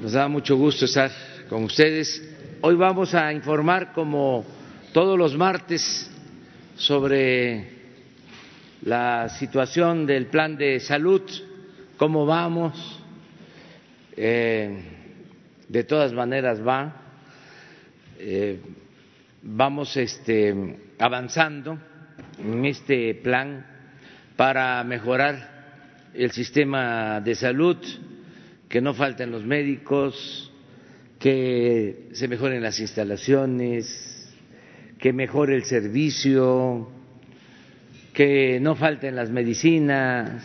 Nos da mucho gusto estar con ustedes. Hoy vamos a informar, como todos los martes, sobre la situación del plan de salud, cómo vamos. Eh, de todas maneras va. Eh, vamos este, avanzando en este plan para mejorar el sistema de salud, que no falten los médicos, que se mejoren las instalaciones, que mejore el servicio, que no falten las medicinas,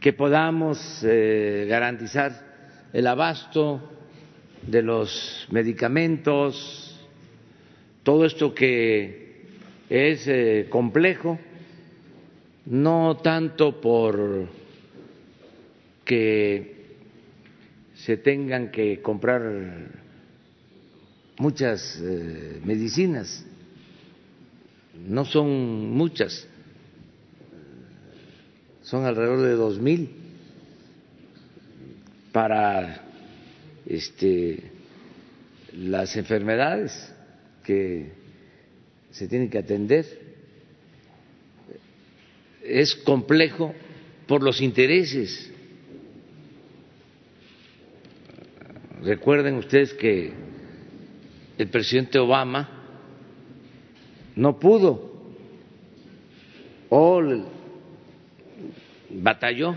que podamos eh, garantizar el abasto de los medicamentos, todo esto que es eh, complejo, no tanto por que se tengan que comprar muchas eh, medicinas, no son muchas, son alrededor de dos mil para este, las enfermedades que se tienen que atender. Es complejo por los intereses. Recuerden ustedes que el presidente Obama no pudo o batalló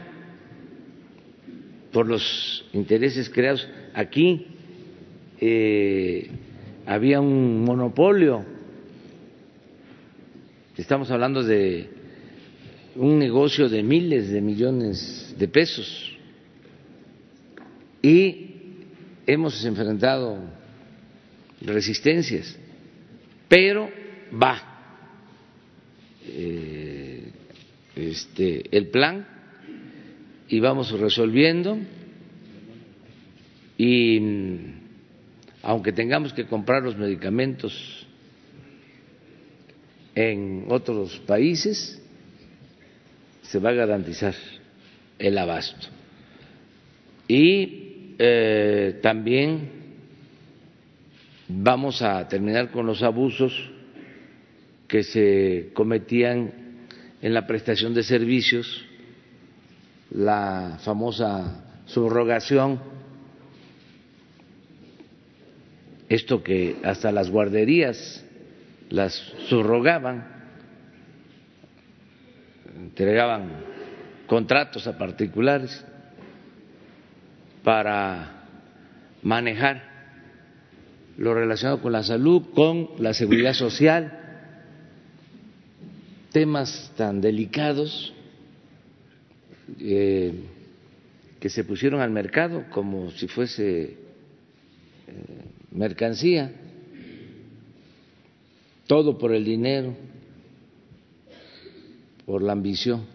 por los intereses creados. Aquí eh, había un monopolio, estamos hablando de un negocio de miles de millones de pesos. Y hemos enfrentado resistencias, pero va eh, este, el plan y vamos resolviendo y aunque tengamos que comprar los medicamentos en otros países, se va a garantizar el abasto. Y eh, también vamos a terminar con los abusos que se cometían en la prestación de servicios, la famosa subrogación esto que hasta las guarderías las subrogaban, entregaban contratos a particulares para manejar lo relacionado con la salud, con la seguridad social, temas tan delicados eh, que se pusieron al mercado como si fuese eh, mercancía, todo por el dinero, por la ambición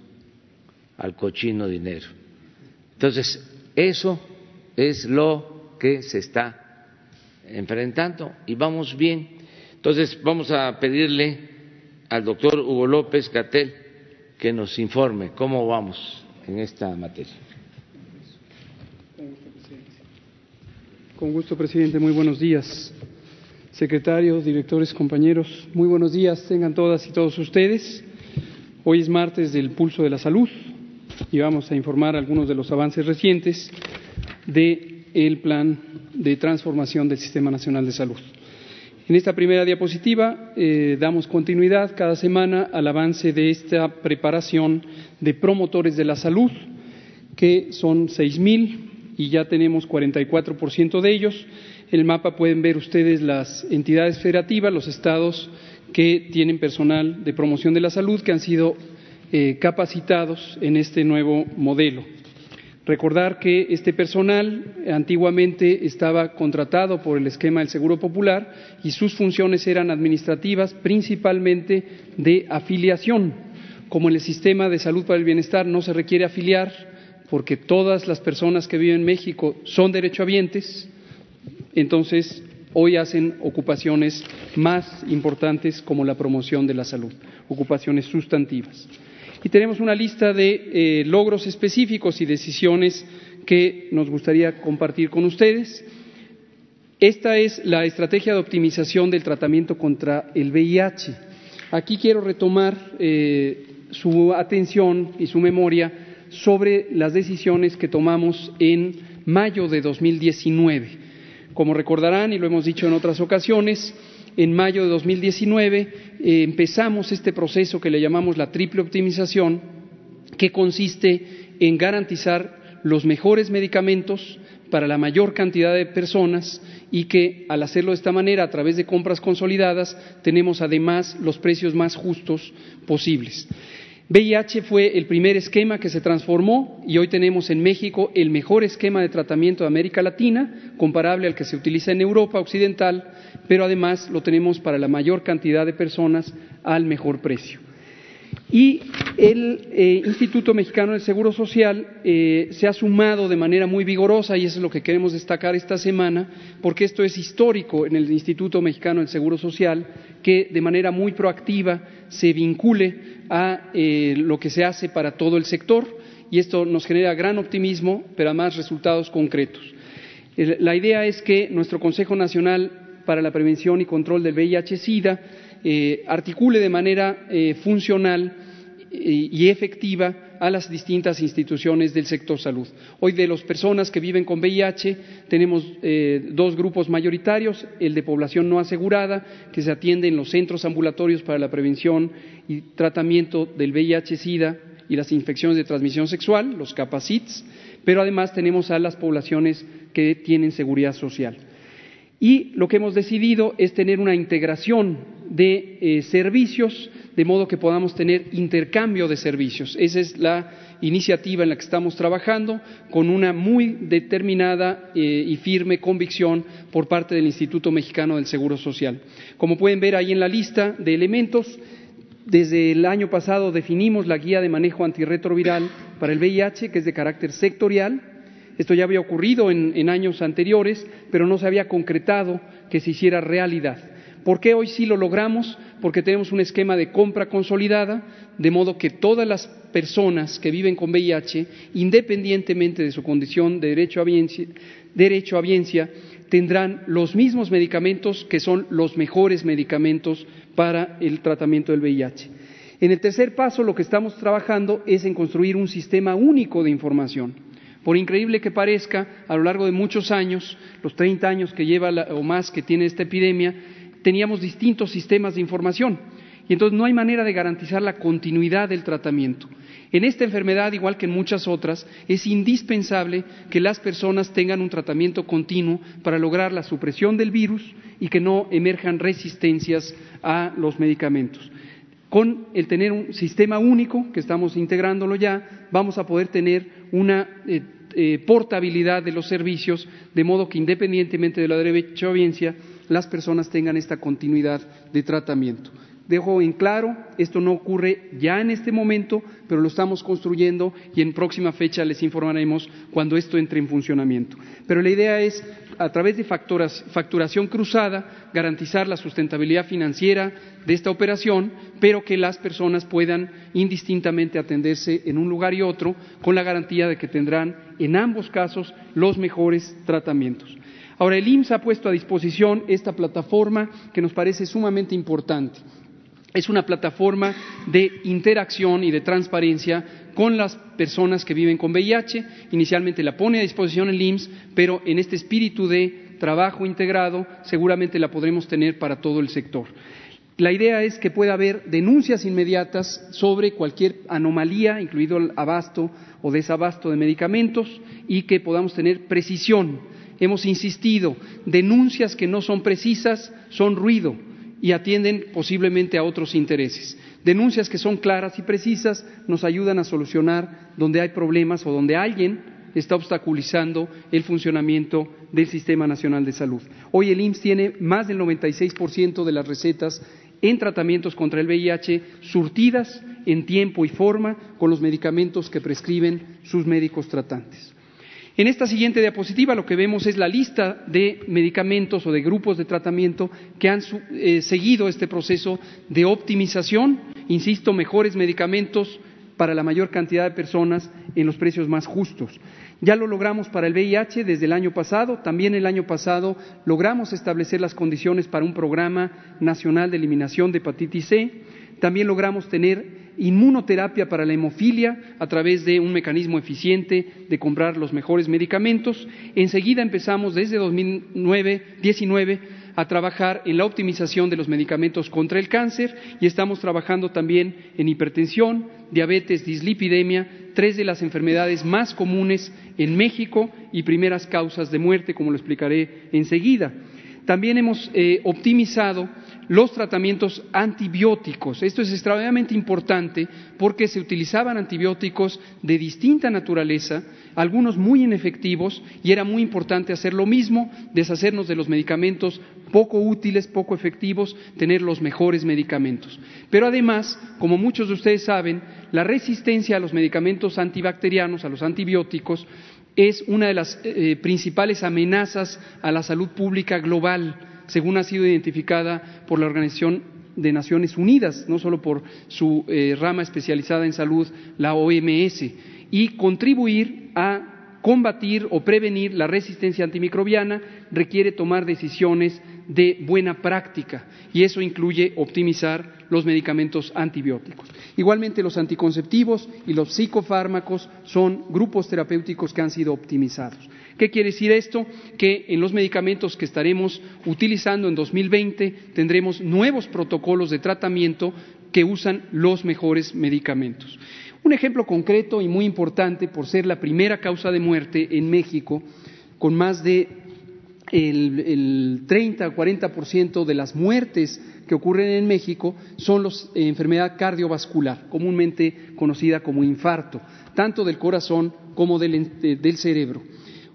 al cochino dinero. Entonces, eso es lo que se está enfrentando y vamos bien. Entonces, vamos a pedirle al doctor Hugo López Catel que nos informe cómo vamos en esta materia. Con gusto, presidente. Muy buenos días. Secretarios, directores, compañeros, muy buenos días tengan todas y todos ustedes. Hoy es martes del Pulso de la Salud y vamos a informar algunos de los avances recientes del plan de transformación del Sistema Nacional de Salud. En esta primera diapositiva eh, damos continuidad cada semana al avance de esta preparación de promotores de la salud, que son seis mil y ya tenemos 44% de ellos. En el mapa pueden ver ustedes las entidades federativas, los estados que tienen personal de promoción de la salud que han sido eh, capacitados en este nuevo modelo. Recordar que este personal antiguamente estaba contratado por el esquema del Seguro Popular y sus funciones eran administrativas, principalmente de afiliación. Como en el sistema de salud para el bienestar no se requiere afiliar, porque todas las personas que viven en México son derechohabientes, entonces hoy hacen ocupaciones más importantes como la promoción de la salud, ocupaciones sustantivas. Y tenemos una lista de eh, logros específicos y decisiones que nos gustaría compartir con ustedes. Esta es la estrategia de optimización del tratamiento contra el VIH. Aquí quiero retomar eh, su atención y su memoria sobre las decisiones que tomamos en mayo de 2019. Como recordarán, y lo hemos dicho en otras ocasiones, en mayo de 2019 eh, empezamos este proceso que le llamamos la triple optimización, que consiste en garantizar los mejores medicamentos para la mayor cantidad de personas y que al hacerlo de esta manera, a través de compras consolidadas, tenemos además los precios más justos posibles. VIH fue el primer esquema que se transformó y hoy tenemos en México el mejor esquema de tratamiento de América Latina, comparable al que se utiliza en Europa Occidental, pero además lo tenemos para la mayor cantidad de personas al mejor precio. Y el eh, Instituto Mexicano del Seguro Social eh, se ha sumado de manera muy vigorosa, y eso es lo que queremos destacar esta semana, porque esto es histórico en el Instituto Mexicano del Seguro Social, que de manera muy proactiva se vincule a eh, lo que se hace para todo el sector, y esto nos genera gran optimismo, pero además resultados concretos. La idea es que nuestro Consejo Nacional para la Prevención y Control del VIH-Sida articule de manera funcional y efectiva a las distintas instituciones del sector salud. Hoy de las personas que viven con VIH tenemos eh, dos grupos mayoritarios, el de población no asegurada, que se atiende en los centros ambulatorios para la prevención y tratamiento del VIH-Sida y las infecciones de transmisión sexual, los CAPACITS, pero además tenemos a las poblaciones que tienen seguridad social. Y lo que hemos decidido es tener una integración de eh, servicios de modo que podamos tener intercambio de servicios. Esa es la iniciativa en la que estamos trabajando con una muy determinada eh, y firme convicción por parte del Instituto Mexicano del Seguro Social. Como pueden ver ahí en la lista de elementos, desde el año pasado definimos la guía de manejo antirretroviral para el VIH, que es de carácter sectorial. Esto ya había ocurrido en años anteriores, pero no se había concretado que se hiciera realidad. ¿Por qué hoy sí lo logramos? Porque tenemos un esquema de compra consolidada, de modo que todas las personas que viven con VIH, independientemente de su condición de derecho a derecho tendrán los mismos medicamentos que son los mejores medicamentos para el tratamiento del VIH. En el tercer paso, lo que estamos trabajando es en construir un sistema único de información. Por increíble que parezca, a lo largo de muchos años, los 30 años que lleva o más que tiene esta epidemia, teníamos distintos sistemas de información y entonces no hay manera de garantizar la continuidad del tratamiento. En esta enfermedad, igual que en muchas otras, es indispensable que las personas tengan un tratamiento continuo para lograr la supresión del virus y que no emerjan resistencias a los medicamentos. Con el tener un sistema único, que estamos integrándolo ya, vamos a poder tener una eh, eh, portabilidad de los servicios, de modo que independientemente de la derecho audiencia, las personas tengan esta continuidad de tratamiento. Dejo en claro, esto no ocurre ya en este momento, pero lo estamos construyendo y en próxima fecha les informaremos cuando esto entre en funcionamiento. Pero la idea es, a través de facturación cruzada, garantizar la sustentabilidad financiera de esta operación, pero que las personas puedan indistintamente atenderse en un lugar y otro con la garantía de que tendrán en ambos casos los mejores tratamientos. Ahora, el IMSS ha puesto a disposición esta plataforma que nos parece sumamente importante. Es una plataforma de interacción y de transparencia con las personas que viven con VIH. Inicialmente la pone a disposición el IMSS, pero en este espíritu de trabajo integrado seguramente la podremos tener para todo el sector. La idea es que pueda haber denuncias inmediatas sobre cualquier anomalía, incluido el abasto o desabasto de medicamentos, y que podamos tener precisión hemos insistido, denuncias que no son precisas son ruido y atienden posiblemente a otros intereses. Denuncias que son claras y precisas nos ayudan a solucionar donde hay problemas o donde alguien está obstaculizando el funcionamiento del Sistema Nacional de Salud. Hoy el IMSS tiene más del 96% de las recetas en tratamientos contra el VIH surtidas en tiempo y forma con los medicamentos que prescriben sus médicos tratantes. En esta siguiente diapositiva lo que vemos es la lista de medicamentos o de grupos de tratamiento que han eh, seguido este proceso de optimización, insisto, mejores medicamentos para la mayor cantidad de personas en los precios más justos. Ya lo logramos para el VIH desde el año pasado. También el año pasado logramos establecer las condiciones para un programa nacional de eliminación de hepatitis C. También logramos tener inmunoterapia para la hemofilia a través de un mecanismo eficiente de comprar los mejores medicamentos. Enseguida empezamos desde 2019 a trabajar en la optimización de los medicamentos contra el cáncer y estamos trabajando también en hipertensión, diabetes, dislipidemia, tres de las enfermedades más comunes en México y primeras causas de muerte, como lo explicaré enseguida. También hemos eh, optimizado los tratamientos antibióticos. Esto es extremadamente importante porque se utilizaban antibióticos de distinta naturaleza, algunos muy inefectivos, y era muy importante hacer lo mismo, deshacernos de los medicamentos poco útiles, poco efectivos, tener los mejores medicamentos. Pero además, como muchos de ustedes saben, la resistencia a los medicamentos antibacterianos, a los antibióticos, es una de las eh, principales amenazas a la salud pública global según ha sido identificada por la Organización de Naciones Unidas, no solo por su eh, rama especializada en salud, la OMS, y contribuir a combatir o prevenir la resistencia antimicrobiana requiere tomar decisiones de buena práctica y eso incluye optimizar los medicamentos antibióticos. Igualmente los anticonceptivos y los psicofármacos son grupos terapéuticos que han sido optimizados. ¿Qué quiere decir esto? Que en los medicamentos que estaremos utilizando en 2020 tendremos nuevos protocolos de tratamiento que usan los mejores medicamentos. Un ejemplo concreto y muy importante por ser la primera causa de muerte en México, con más de el, 30 o 40% de las muertes que ocurren en México son la eh, enfermedad cardiovascular, comúnmente conocida como infarto, tanto del corazón como del cerebro.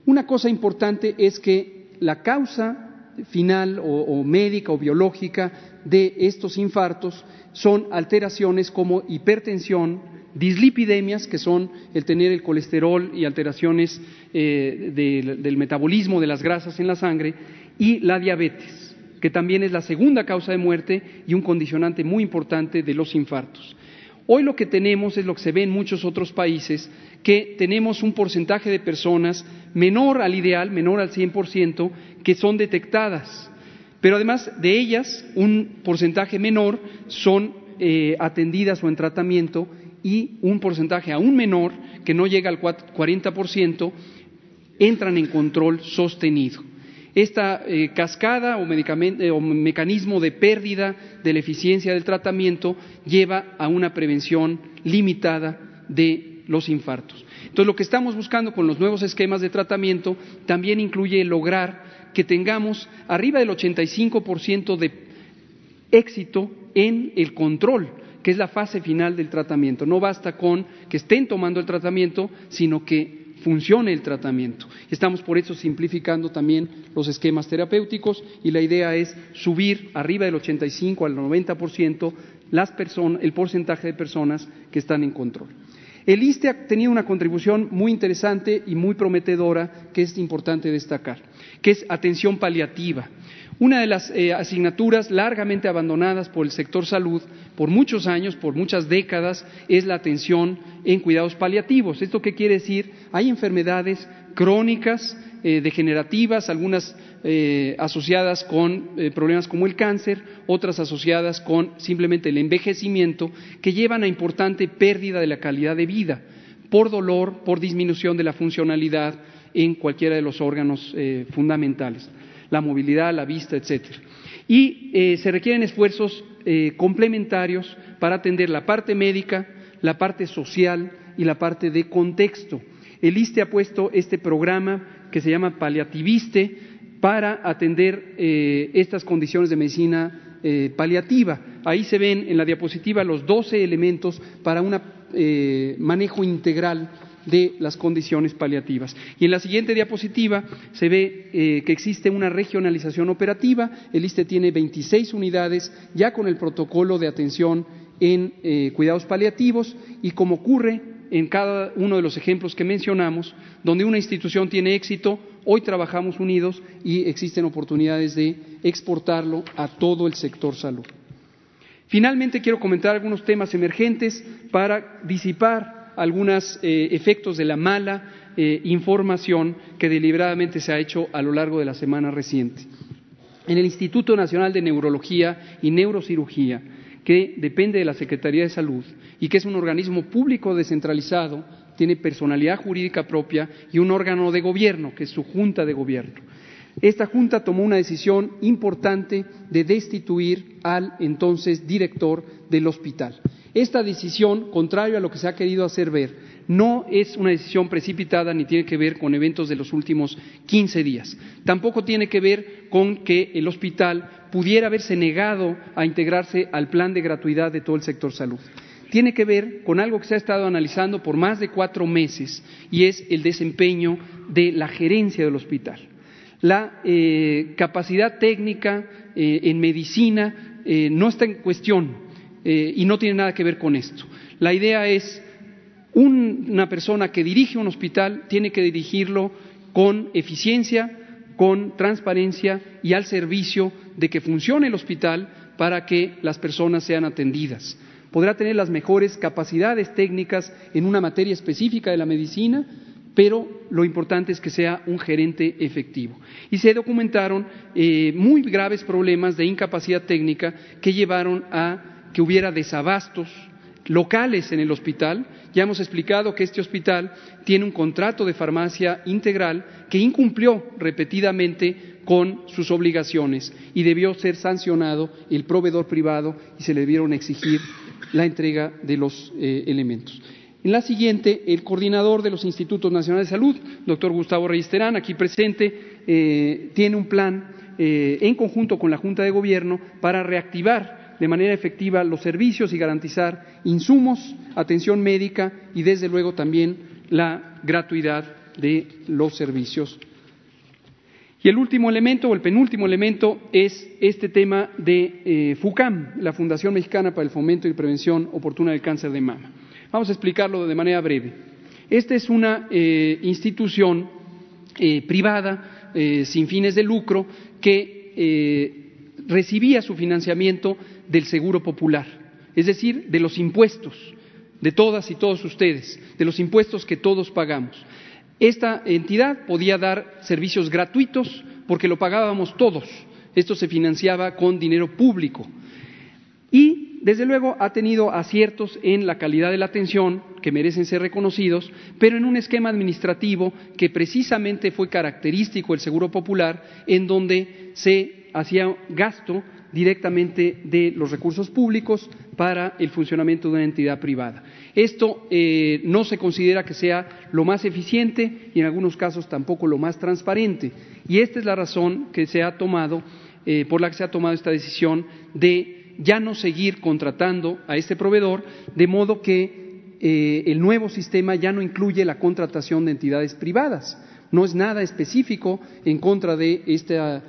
Una cosa importante es que la causa final o, médica o biológica de estos infartos son alteraciones como hipertensión, dislipidemias, que son el tener el colesterol y alteraciones eh, del metabolismo de las grasas en la sangre, y la diabetes, que también es la segunda causa de muerte y un condicionante muy importante de los infartos. Hoy lo que tenemos es lo que se ve en muchos otros países, que tenemos un porcentaje de personas menor al ideal, menor al 100%, que son detectadas. Pero además de ellas, un porcentaje menor son eh, atendidas o en tratamiento y un porcentaje aún menor, que no llega al 40%, entran en control sostenido. Esta eh, cascada eh, o, mecanismo de pérdida de la eficiencia del tratamiento lleva a una prevención limitada de los infartos. Entonces, lo que estamos buscando con los nuevos esquemas de tratamiento también incluye lograr que tengamos arriba del 85% de éxito en el control, que es la fase final del tratamiento. No basta con que estén tomando el tratamiento, sino que funcione el tratamiento. Estamos por eso simplificando también los esquemas terapéuticos y la idea es subir arriba del 85 al 90% las el porcentaje de personas que están en control. El ISTE ha tenido una contribución muy interesante y muy prometedora que es importante destacar, que es atención paliativa. Una de las eh, asignaturas largamente abandonadas por el sector salud por muchos años, por muchas décadas, es la atención en cuidados paliativos. ¿Esto qué quiere decir? Hay enfermedades crónicas, eh, degenerativas, algunas eh, asociadas con problemas como el cáncer, otras asociadas con simplemente el envejecimiento, que llevan a importante pérdida de la calidad de vida por dolor, por disminución de la funcionalidad en cualquiera de los órganos fundamentales la movilidad, la vista, etcétera. Y eh, se requieren esfuerzos eh, complementarios para atender la parte médica, la parte social y la parte de contexto. El ISTE ha puesto este programa que se llama Paliativiste para atender eh, estas condiciones de medicina paliativa. Ahí se ven en la diapositiva los 12 elementos para un manejo integral de las condiciones paliativas. Y en la siguiente diapositiva se ve eh, que existe una regionalización operativa. El ISTE tiene 26 unidades ya con el protocolo de atención en eh, cuidados paliativos y como ocurre en cada uno de los ejemplos que mencionamos, donde una institución tiene éxito, hoy trabajamos unidos y existen oportunidades de exportarlo a todo el sector salud. Finalmente, quiero comentar algunos temas emergentes para disipar algunos eh, efectos de la mala eh, información que deliberadamente se ha hecho a lo largo de la semana reciente. En el Instituto Nacional de Neurología y Neurocirugía, que depende de la Secretaría de Salud y que es un organismo público descentralizado, tiene personalidad jurídica propia y un órgano de gobierno, que es su junta de gobierno. Esta junta tomó una decisión importante de destituir al entonces director del hospital. Esta decisión, contrario a lo que se ha querido hacer ver, no es una decisión precipitada ni tiene que ver con eventos de los últimos 15 días. Tampoco tiene que ver con que el hospital pudiera haberse negado a integrarse al plan de gratuidad de todo el sector salud. Tiene que ver con algo que se ha estado analizando por más de cuatro meses y es el desempeño de la gerencia del hospital. La eh, capacidad técnica eh, en medicina eh, no está en cuestión y no tiene nada que ver con esto. La idea es una persona que dirige un hospital tiene que dirigirlo con eficiencia, con transparencia y al servicio de que funcione el hospital para que las personas sean atendidas. Podrá tener las mejores capacidades técnicas en una materia específica de la medicina, pero lo importante es que sea un gerente efectivo. Y se documentaron eh, muy graves problemas de incapacidad técnica que llevaron a que hubiera desabastos locales en el hospital. Ya hemos explicado que este hospital tiene un contrato de farmacia integral que incumplió repetidamente con sus obligaciones y debió ser sancionado el proveedor privado y se le debieron exigir la entrega de los eh, elementos. En la siguiente, el coordinador de los Institutos Nacionales de Salud, doctor Gustavo Reyes aquí presente, eh, tiene un plan eh, en conjunto con la Junta de Gobierno para reactivar de manera efectiva los servicios y garantizar insumos, atención médica y, desde luego, también la gratuidad de los servicios. Y el último elemento, o el penúltimo elemento, es este tema de eh, FUCAM, la Fundación Mexicana para el Fomento y Prevención Oportuna del Cáncer de Mama. Vamos a explicarlo de manera breve. Esta es una eh, institución eh, privada, sin fines de lucro, que recibía su financiamiento del Seguro Popular, es decir, de los impuestos de todas y todos ustedes, de los impuestos que todos pagamos. Esta entidad podía dar servicios gratuitos porque lo pagábamos todos. Esto se financiaba con dinero público. Y desde luego ha tenido aciertos en la calidad de la atención que merecen ser reconocidos, pero en un esquema administrativo que precisamente fue característico del Seguro Popular, en donde se hacía gasto directamente de los recursos públicos para el funcionamiento de una entidad privada. Esto eh, no se considera que sea lo más eficiente y en algunos casos tampoco lo más transparente. Y esta es la razón que se ha tomado, eh, por la que se ha tomado esta decisión de ya no seguir contratando a este proveedor, de modo que eh, el nuevo sistema ya no incluye la contratación de entidades privadas. No es nada específico en contra de esta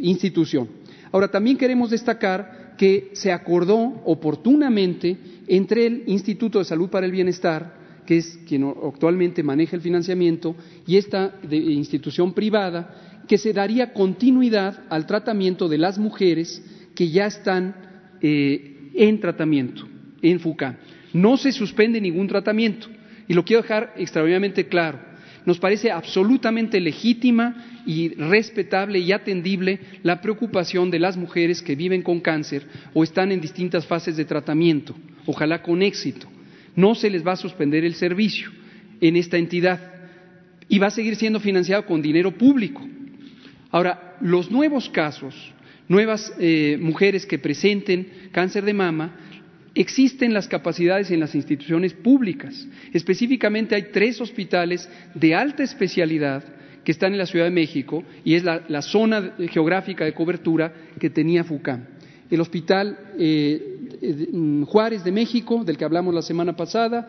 institución. Ahora, también queremos destacar que se acordó oportunamente entre el Instituto de Salud para el Bienestar, que es quien actualmente maneja el financiamiento, y esta institución privada, que se daría continuidad al tratamiento de las mujeres que ya están eh, en tratamiento, en FUCA. No se suspende ningún tratamiento. Y lo quiero dejar extraordinariamente claro. Nos parece absolutamente legítima y respetable y atendible la preocupación de las mujeres que viven con cáncer o están en distintas fases de tratamiento, ojalá con éxito. No se les va a suspender el servicio en esta entidad y va a seguir siendo financiado con dinero público. Ahora, los nuevos casos nuevas eh, mujeres que presenten cáncer de mama, existen las capacidades en las instituciones públicas. Específicamente hay tres hospitales de alta especialidad que están en la Ciudad de México y es la, zona geográfica de cobertura que tenía FUCAM. El Hospital eh, mm, Juárez de México, del que hablamos la semana pasada,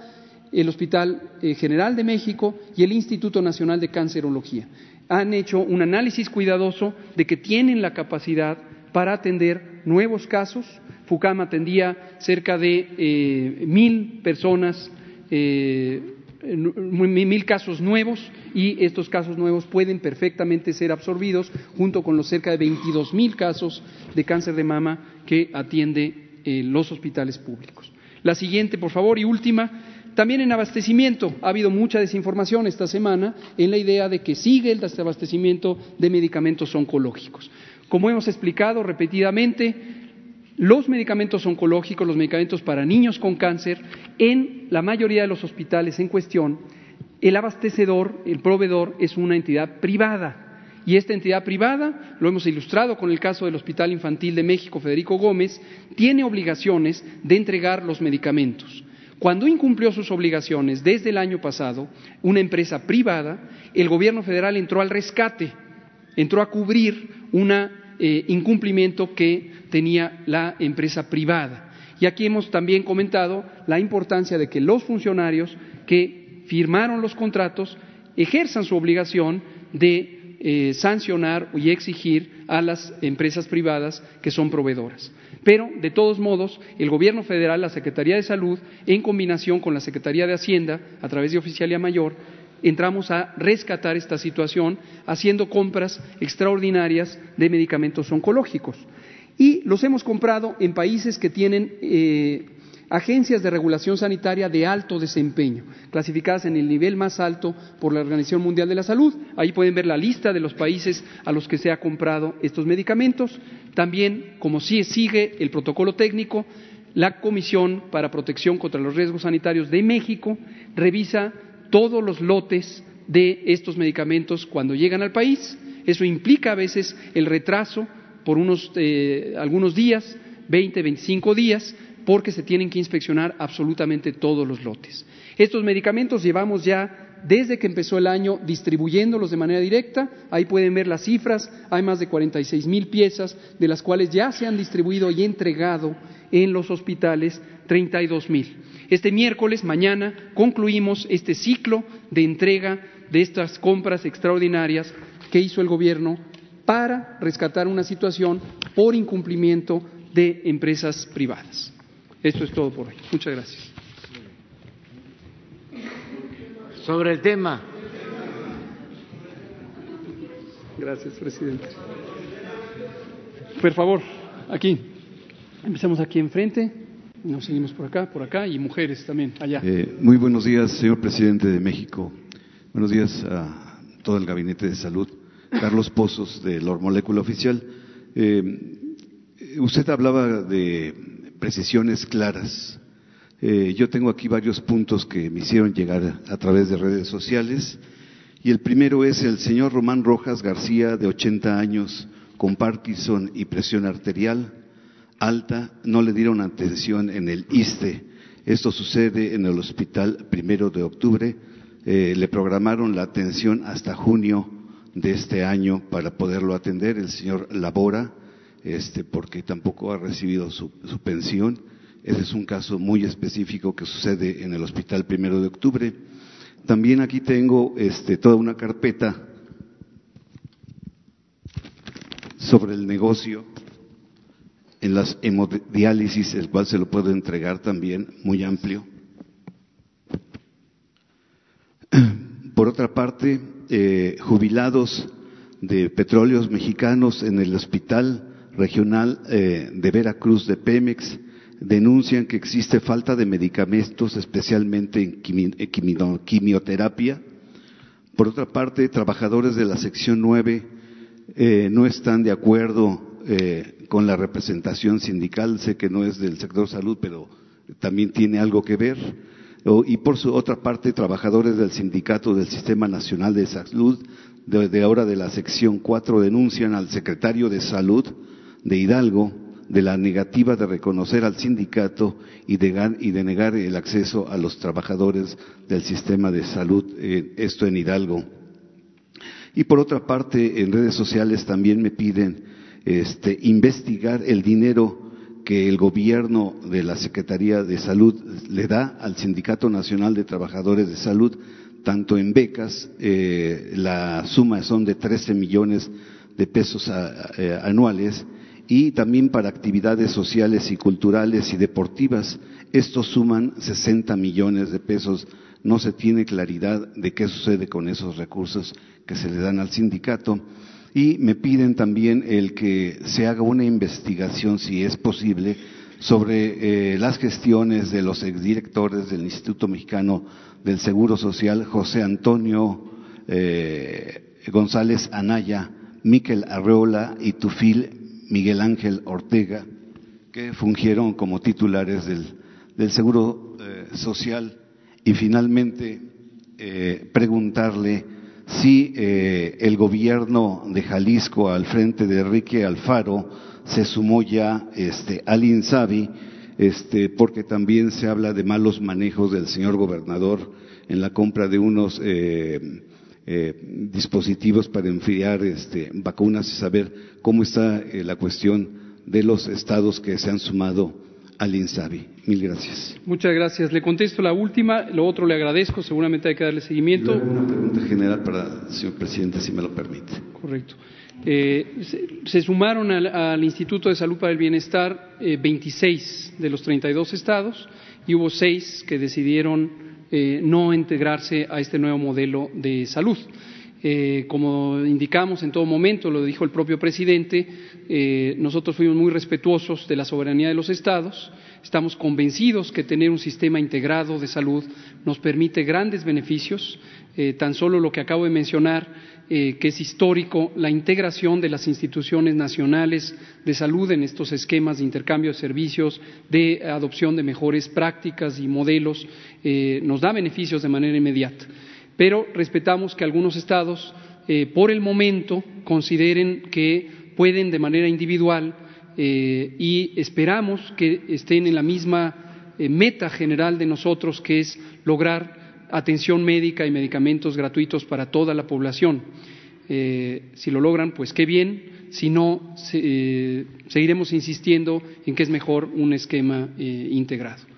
el Hospital eh, General de México y el Instituto Nacional de Cancerología han hecho un análisis cuidadoso de que tienen la capacidad para atender nuevos casos. FUCAM atendía cerca de eh, mil personas, eh, mil casos nuevos y estos casos nuevos pueden perfectamente ser absorbidos junto con los cerca de 22 mil casos de cáncer de mama que atiende eh, los hospitales públicos. La siguiente, por favor, y última, también en abastecimiento. Ha habido mucha desinformación esta semana en la idea de que sigue el desabastecimiento de medicamentos oncológicos. Como hemos explicado repetidamente, los medicamentos oncológicos, los medicamentos para niños con cáncer, en la mayoría de los hospitales en cuestión, el abastecedor, el proveedor, es una entidad privada. Y esta entidad privada, lo hemos ilustrado con el caso del Hospital Infantil de México, Federico Gómez, tiene obligaciones de entregar los medicamentos. Cuando incumplió sus obligaciones desde el año pasado, una empresa privada, el gobierno federal entró al rescate, entró a cubrir un eh, incumplimiento que tenía la empresa privada. Y aquí hemos también comentado la importancia de que los funcionarios que firmaron los contratos ejerzan su obligación de eh, sancionar y exigir a las empresas privadas que son proveedoras. Pero, de todos modos, el Gobierno federal, la Secretaría de Salud, en combinación con la Secretaría de Hacienda, a través de Oficialía Mayor, entramos a rescatar esta situación haciendo compras extraordinarias de medicamentos oncológicos. Y los hemos comprado en países que tienen eh, agencias de regulación sanitaria de alto desempeño, clasificadas en el nivel más alto por la Organización Mundial de la Salud. Ahí pueden ver la lista de los países a los que se ha comprado estos medicamentos. También, como sigue el protocolo técnico, la Comisión para Protección contra los Riesgos Sanitarios de México revisa todos los lotes de estos medicamentos cuando llegan al país. Eso implica a veces el retraso por unos, eh, algunos días, 20, 25 días, porque se tienen que inspeccionar absolutamente todos los lotes. Estos medicamentos llevamos ya desde que empezó el año distribuyéndolos de manera directa. Ahí pueden ver las cifras. Hay más de 46 mil piezas, de las cuales ya se han distribuido y entregado en los hospitales 32 mil. Este miércoles, mañana, concluimos este ciclo de entrega de estas compras extraordinarias que hizo el Gobierno para rescatar una situación por incumplimiento de empresas privadas. Esto es todo por hoy. Muchas gracias. Sobre el tema. Gracias, presidente. Por favor, aquí. Empecemos aquí enfrente. Nos seguimos por acá, por acá y mujeres también allá. Eh, muy buenos días, señor presidente de México. Buenos días a todo el gabinete de salud. Carlos Pozos de la Molécula Oficial. Eh, usted hablaba de precisiones claras. Eh, yo tengo aquí varios puntos que me hicieron llegar a través de redes sociales. Y el primero es el señor Román Rojas García, de 80 años, con Parkinson y presión arterial alta, no le dieron atención en el ISTE. Esto sucede en el hospital primero de octubre. Eh, le programaron la atención hasta junio de este año para poderlo atender. El señor labora este, porque tampoco ha recibido su, pensión. Ese es un caso muy específico que sucede en el Hospital Primero de Octubre. También aquí tengo este, toda una carpeta sobre el negocio en las hemodiálisis, el cual se lo puedo entregar también, muy amplio. Por otra parte, eh, jubilados de petróleos mexicanos en el hospital regional eh, de Veracruz de Pemex denuncian que existe falta de medicamentos, especialmente en quimioterapia. Por otra parte, trabajadores de la sección 9 eh, no están de acuerdo eh, con la representación sindical. Sé que no es del sector salud, pero también tiene algo que ver. y por su otra parte, trabajadores del sindicato del Sistema Nacional de Salud, de ahora de la sección 4, denuncian al secretario de Salud de Hidalgo de la negativa de reconocer al sindicato y de, y de negar el acceso a los trabajadores del sistema de salud, esto en Hidalgo. Y por otra parte, en redes sociales también me piden este, investigar el dinero que el gobierno de la Secretaría de Salud le da al Sindicato Nacional de Trabajadores de Salud, tanto en becas, eh, la suma son de 13 millones de pesos eh, anuales, y también para actividades sociales y culturales y deportivas. Estos suman 60 millones de pesos. No se tiene claridad de qué sucede con esos recursos que se le dan al sindicato. Y me piden también el que se haga una investigación, si es posible, sobre eh, las gestiones de los exdirectores del Instituto Mexicano del Seguro Social, José Antonio eh, González Anaya, Miquel Arreola y Tufil Miguel Ángel Ortega, que fungieron como titulares del, Seguro eh, Social. Y finalmente, preguntarle si el gobierno de Jalisco al frente de Enrique Alfaro se sumó ya este, al INSABI, este, porque también se habla de malos manejos del señor gobernador en la compra de unos eh, eh, dispositivos para enfriar este, vacunas y saber cómo está eh, la cuestión de los estados que se han sumado al INSABI. Mil gracias. Muchas gracias. Le contesto la última, lo otro le agradezco, seguramente hay que darle seguimiento. una pregunta general para el señor presidente, si me lo permite. Correcto. Eh, se, sumaron al, Instituto de Salud para el Bienestar 26 eh, de los 32 estados y hubo seis que decidieron eh, no integrarse a este nuevo modelo de salud. Como indicamos en todo momento, lo dijo el propio presidente, nosotros fuimos muy respetuosos de la soberanía de los estados, estamos convencidos que tener un sistema integrado de salud nos permite grandes beneficios, tan solo lo que acabo de mencionar eh, que es histórico, la integración de las instituciones nacionales de salud en estos esquemas de intercambio de servicios, de adopción de mejores prácticas y modelos, eh, nos da beneficios de manera inmediata. Pero respetamos que algunos estados, eh, por el momento, consideren que pueden de manera individual y esperamos que estén en la misma meta general de nosotros, que es lograr atención médica y medicamentos gratuitos para toda la población. Eh, si lo logran, pues qué bien. Si no, eh, seguiremos insistiendo en que es mejor un esquema eh, integrado.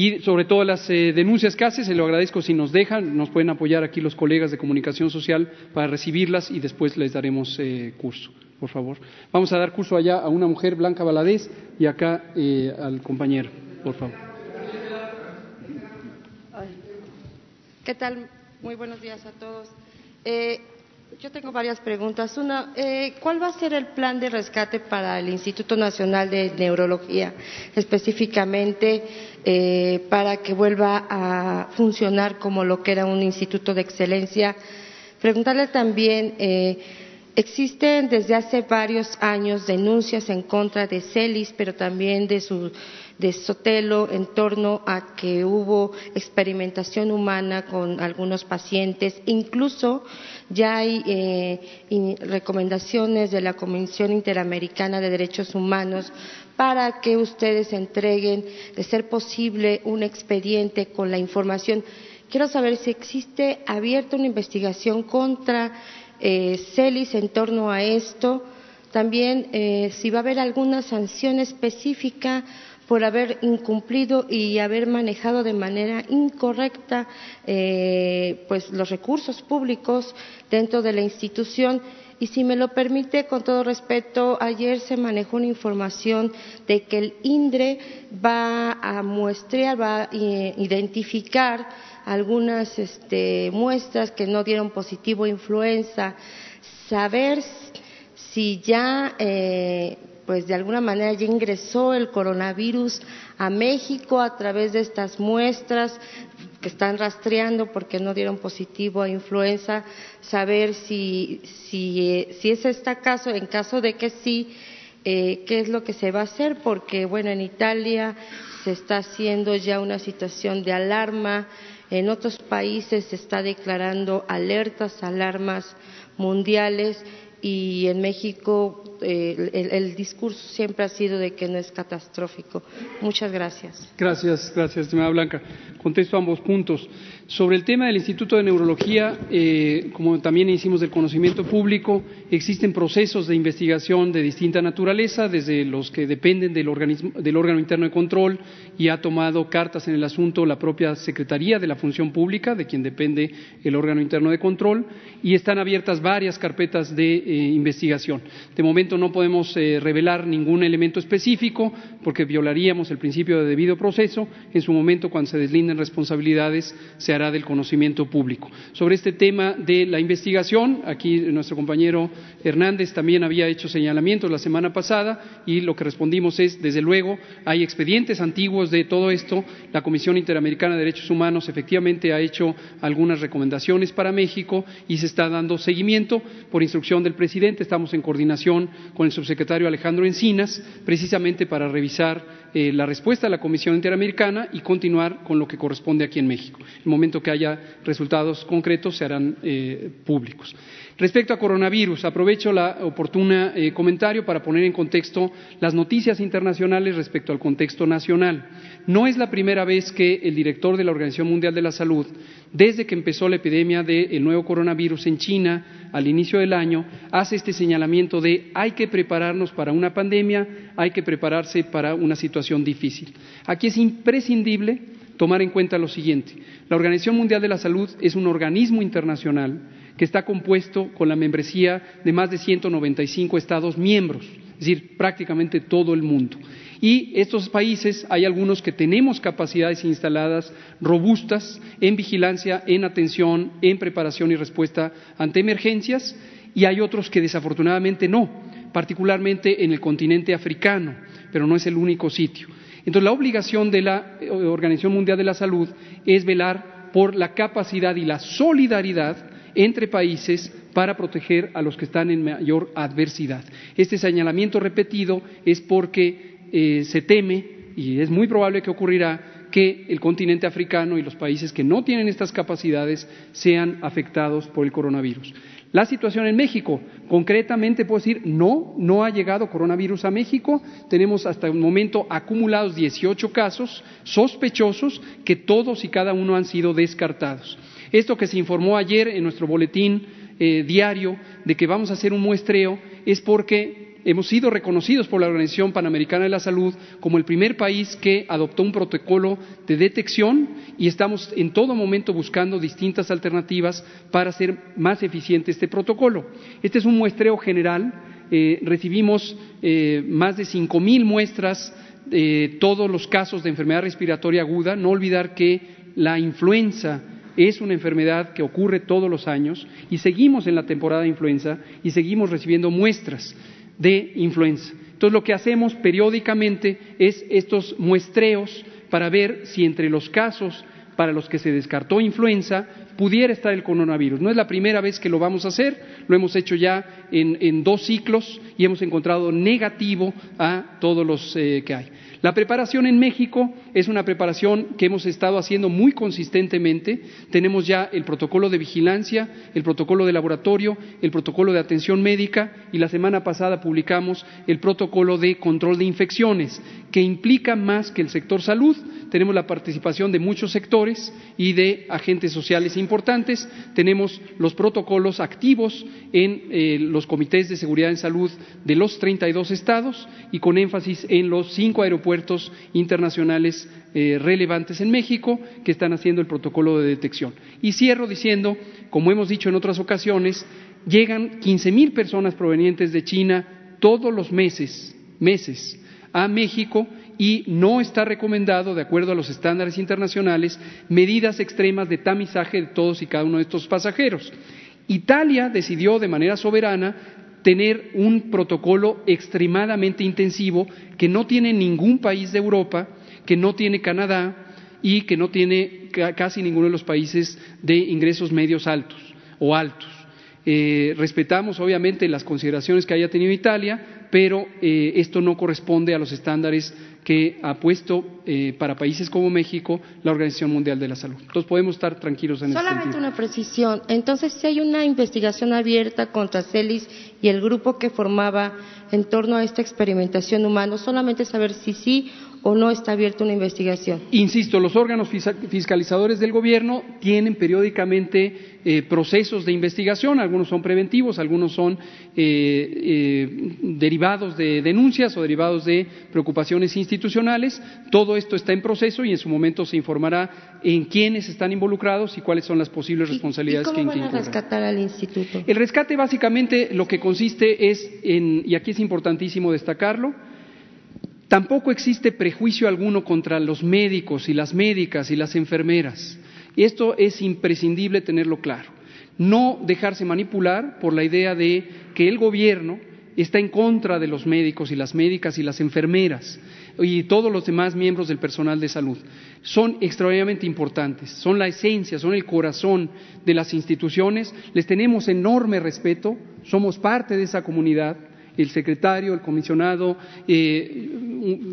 Y sobre todo las denuncias que hace, se lo agradezco si nos dejan, nos pueden apoyar aquí los colegas de comunicación social para recibirlas y después les daremos curso, por favor. Vamos a dar curso allá a una mujer, Blanca Valadez, y acá al compañero, por favor. ¿Qué tal? Muy buenos días a todos. Eh, yo tengo varias preguntas. Una, eh, ¿cuál va a ser el plan de rescate para el Instituto Nacional de Neurología, específicamente eh, para que vuelva a funcionar como lo que era un instituto de excelencia? Preguntarle también, existen desde hace varios años denuncias en contra de CELIS, pero también de su de Sotelo en torno a que hubo experimentación humana con algunos pacientes. Incluso ya hay eh, recomendaciones de la Comisión Interamericana de Derechos Humanos para que ustedes entreguen, de ser posible, un expediente con la información. Quiero saber si existe abierta una investigación contra eh, CELIS en torno a esto. También eh, si va a haber alguna sanción específica por haber incumplido y haber manejado de manera incorrecta eh, pues los recursos públicos dentro de la institución. Y si me lo permite, con todo respeto, ayer se manejó una información de que el INDRE va a muestrear, va a identificar algunas este, muestras que no dieron positivo influenza, saber si ya eh, pues de alguna manera ya ingresó el coronavirus a México a través de estas muestras que están rastreando porque no dieron positivo a influenza, saber si, si, eh, es este caso, en caso de que sí, eh, qué es lo que se va a hacer, porque bueno, en Italia se está haciendo ya una situación de alarma, en otros países se está declarando alertas, alarmas mundiales y en México eh, el, discurso siempre ha sido de que no es catastrófico. Muchas gracias. Gracias, gracias, estimada Blanca. Contesto ambos puntos. Sobre el tema del Instituto de Neurología, eh, como también hicimos del conocimiento público, existen procesos de investigación de distinta naturaleza, desde los que dependen del, del órgano interno de control y ha tomado cartas en el asunto la propia Secretaría de la Función Pública, de quien depende el órgano interno de control, y están abiertas varias carpetas de eh, investigación. De momento no podemos eh, revelar ningún elemento específico porque violaríamos el principio de debido proceso. En su momento, cuando se deslinden responsabilidades, se hará del conocimiento público. Sobre este tema de la investigación, aquí nuestro compañero Hernández también había hecho señalamientos la semana pasada y lo que respondimos es, desde luego, hay expedientes antiguos de todo esto. La Comisión Interamericana de Derechos Humanos efectivamente ha hecho algunas recomendaciones para México y se está dando seguimiento por instrucción del presidente. Estamos en coordinación con el subsecretario Alejandro Encinas, precisamente para revisar eh, la respuesta de la Comisión Interamericana y continuar con lo que corresponde aquí en México. En el momento que haya resultados concretos se harán eh, públicos. Respecto a coronavirus, aprovecho la oportuna eh, comentario para poner en contexto las noticias internacionales respecto al contexto nacional. No es la primera vez que el director de la Organización Mundial de la Salud, desde que empezó la epidemia del nuevo coronavirus en China al inicio del año, hace este señalamiento de hay que prepararnos para una pandemia, hay que prepararse para una situación difícil. Aquí es imprescindible tomar en cuenta lo siguiente. La Organización Mundial de la Salud es un organismo internacional que está compuesto con la membresía de más de 195 Estados miembros, es decir, prácticamente todo el mundo. Y estos países, hay algunos que tenemos capacidades instaladas robustas en vigilancia, en atención, en preparación y respuesta ante emergencias, y hay otros que desafortunadamente no, particularmente en el continente africano, pero no es el único sitio. Entonces, la obligación de la eh, Organización Mundial de la Salud es velar por la capacidad y la solidaridad entre países para proteger a los que están en mayor adversidad. Este señalamiento repetido es porque eh, se teme, y es muy probable que ocurrirá, que el continente africano y los países que no tienen estas capacidades sean afectados por el coronavirus. La situación en México, concretamente puedo decir, no, no ha llegado coronavirus a México. Tenemos hasta el momento acumulados 18 casos sospechosos que todos y cada uno han sido descartados. Esto que se informó ayer en nuestro boletín eh, diario de que vamos a hacer un muestreo es porque hemos sido reconocidos por la Organización Panamericana de la Salud como el primer país que adoptó un protocolo de detección y estamos en todo momento buscando distintas alternativas para hacer más eficiente este protocolo. Este es un muestreo general. Eh, recibimos eh, más de cinco mil muestras de todos los casos de enfermedad respiratoria aguda. No olvidar que la influenza es una enfermedad que ocurre todos los años y seguimos en la temporada de influenza y seguimos recibiendo muestras de influenza. Entonces, lo que hacemos periódicamente es estos muestreos para ver si entre los casos para los que se descartó influenza pudiera estar el coronavirus. No es la primera vez que lo vamos a hacer, lo hemos hecho ya en, dos ciclos y hemos encontrado negativo a todos los eh, que hay. La preparación en México es una preparación que hemos estado haciendo muy consistentemente. Tenemos ya el protocolo de vigilancia, el protocolo de laboratorio, el protocolo de atención médica y la semana pasada publicamos el protocolo de control de infecciones, que implica más que el sector salud. Tenemos la participación de muchos sectores y de agentes sociales importantes. Tenemos los protocolos activos en eh, los comités de seguridad en salud de los 32 estados y con énfasis en los cinco aeropuertos internacionales eh, relevantes en México que están haciendo el protocolo de detección. Y cierro diciendo, como hemos dicho en otras ocasiones, llegan 15 mil personas provenientes de China todos los meses, meses, a México y no está recomendado, de acuerdo a los estándares internacionales, medidas extremas de tamizaje de todos y cada uno de estos pasajeros. Italia decidió de manera soberana tener un protocolo extremadamente intensivo que no tiene ningún país de Europa, que no tiene Canadá y que no tiene casi ninguno de los países de ingresos medios altos o altos. Eh, respetamos obviamente las consideraciones que haya tenido Italia, pero eh, esto no corresponde a los estándares que ha puesto eh, para países como México la Organización Mundial de la Salud. Entonces podemos estar tranquilos en Solamente Solamente una precisión. Entonces, si hay una investigación abierta contra Celis y el grupo que formaba en torno a esta experimentación humana, solamente saber si sí o no está abierta una investigación? Insisto, los órganos fiscalizadores del gobierno tienen periódicamente eh, procesos de investigación, algunos son preventivos, algunos son eh, eh, derivados de denuncias o derivados de preocupaciones institucionales. Todo esto está en proceso y en su momento se informará en quiénes están involucrados y cuáles son las posibles responsabilidades ¿Y, cómo van a rescatar al instituto? El rescate básicamente lo que consiste es en, y aquí es importantísimo destacarlo, Tampoco existe prejuicio alguno contra los médicos y las médicas y las enfermeras. Esto es imprescindible tenerlo claro. No dejarse manipular por la idea de que el gobierno está en contra de los médicos y las médicas y las enfermeras y todos los demás miembros del personal de salud. Son extraordinariamente importantes, son la esencia, son el corazón de las instituciones, les tenemos enorme respeto, somos parte de esa comunidad el secretario, el comisionado, eh,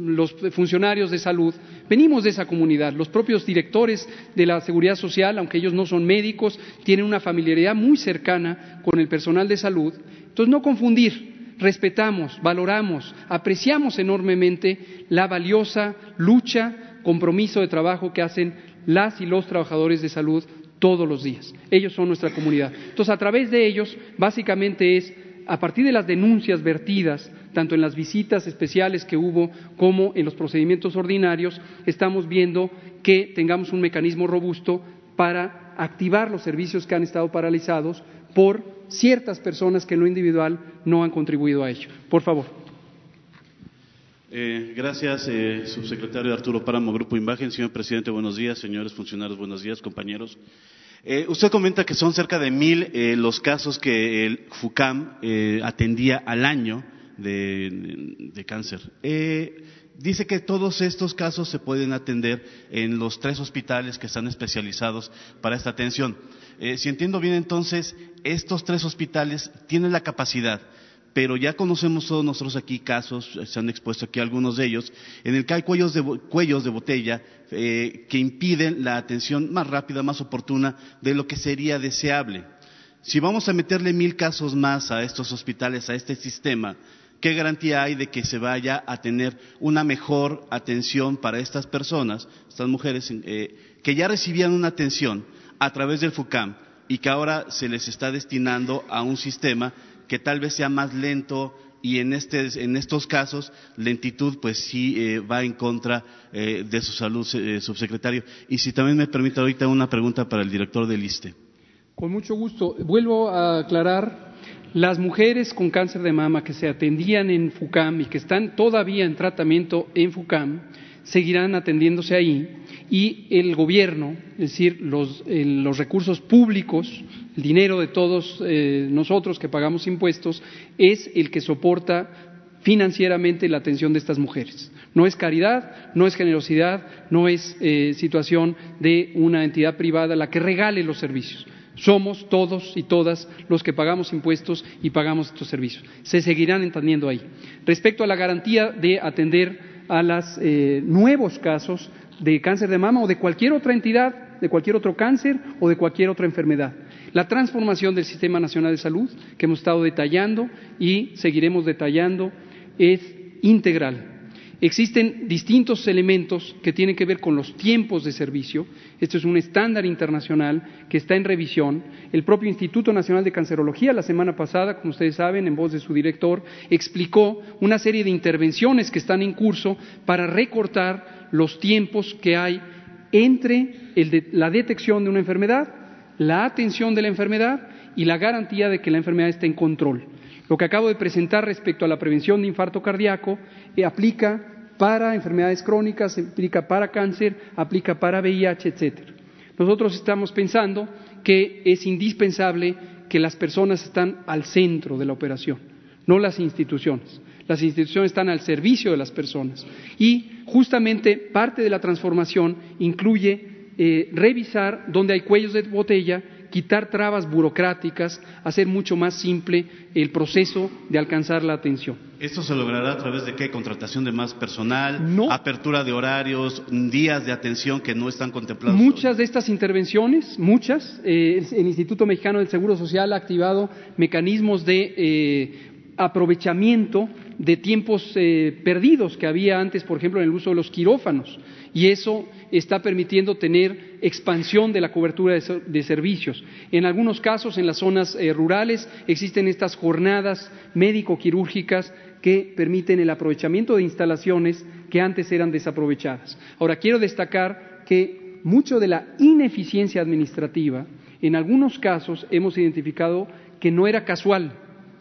los funcionarios de salud, venimos de esa comunidad. Los propios directores de la seguridad social, aunque ellos no son médicos, tienen una familiaridad muy cercana con el personal de salud. Entonces, no confundir, respetamos, valoramos, apreciamos enormemente la valiosa lucha, compromiso de trabajo que hacen las y los trabajadores de salud todos los días. Ellos son nuestra comunidad. Entonces, a través de ellos, básicamente es a partir de las denuncias vertidas, tanto en las visitas especiales que hubo como en los procedimientos ordinarios, estamos viendo que tengamos un mecanismo robusto para activar los servicios que han estado paralizados por ciertas personas que en lo individual no han contribuido a ello. Por favor. Eh, gracias, eh, subsecretario Arturo Páramo, Grupo Imagen. Señor presidente, buenos días. Señores funcionarios, buenos días. Compañeros. Eh, usted comenta que son cerca de mil eh, los casos que el FUCAM eh, atendía al año de, cáncer. dice que todos estos casos se pueden atender en los tres hospitales que están especializados para esta atención. si entiendo bien, entonces, estos tres hospitales tienen la capacidad pero ya conocemos todos nosotros aquí casos, se han expuesto aquí algunos de ellos, en el que hay cuellos de, cuellos de botella eh, que impiden la atención más rápida, más oportuna de lo que sería deseable. Si vamos a meterle mil casos más a estos hospitales, a este sistema, ¿qué garantía hay de que se vaya a tener una mejor atención para estas personas, estas mujeres eh, que ya recibían una atención a través del FUCAM y que ahora se les está destinando a un sistema que tal vez sea más lento y en, este, en estos casos lentitud pues sí eh, va en contra eh, de su salud, eh, subsecretario. Y si también me permite ahorita una pregunta para el director del ISTE. Con mucho gusto. Vuelvo a aclarar, las mujeres con cáncer de mama que se atendían en FUCAM y que están todavía en tratamiento en FUCAM, seguirán atendiéndose ahí y el gobierno, es decir, los, recursos públicos, el dinero de todos eh, nosotros que pagamos impuestos, es el que soporta financieramente la atención de estas mujeres. No es caridad, no es generosidad, no es eh, situación de una entidad privada la que regale los servicios. Somos todos y todas los que pagamos impuestos y pagamos estos servicios. Se seguirán entendiendo ahí. Respecto a la garantía de atender a los eh, nuevos casos, de cáncer de mama o de cualquier otra entidad, de cualquier otro cáncer o de cualquier otra enfermedad. La transformación del Sistema Nacional de Salud, que hemos estado detallando y seguiremos detallando, es integral. Existen distintos elementos que tienen que ver con los tiempos de servicio. Esto es un estándar internacional que está en revisión. El propio Instituto Nacional de Cancerología la semana pasada, como ustedes saben, en voz de su director, explicó una serie de intervenciones que están en curso para recortar los tiempos que hay entre la detección de una enfermedad, la atención de la enfermedad y la garantía de que la enfermedad esté en control. Lo que acabo de presentar respecto a la prevención de infarto cardíaco eh, aplica para enfermedades crónicas, aplica para cáncer, aplica para VIH, etcétera. Nosotros estamos pensando que es indispensable que las personas estén al centro de la operación, no las instituciones. Las instituciones están al servicio de las personas. Y justamente parte de la transformación incluye eh, revisar dónde hay cuellos de botella, quitar trabas burocráticas, hacer mucho más simple el proceso de alcanzar la atención. ¿Esto se logrará a través de qué? ¿Contratación de más personal? ¿Apertura de horarios? ¿Días de atención que no están contemplados? Muchas de estas intervenciones, muchas, eh, el Instituto Mexicano del Seguro Social ha activado mecanismos de eh, aprovechamiento de tiempos eh, perdidos que había antes, por ejemplo, en el uso de los quirófanos. Y eso está permitiendo tener expansión de la cobertura de, servicios. En algunos casos, en las zonas eh, rurales, existen estas jornadas médico-quirúrgicas que permiten el aprovechamiento de instalaciones que antes eran desaprovechadas. Ahora, quiero destacar que mucho de la ineficiencia administrativa, en algunos casos hemos identificado que no era casual,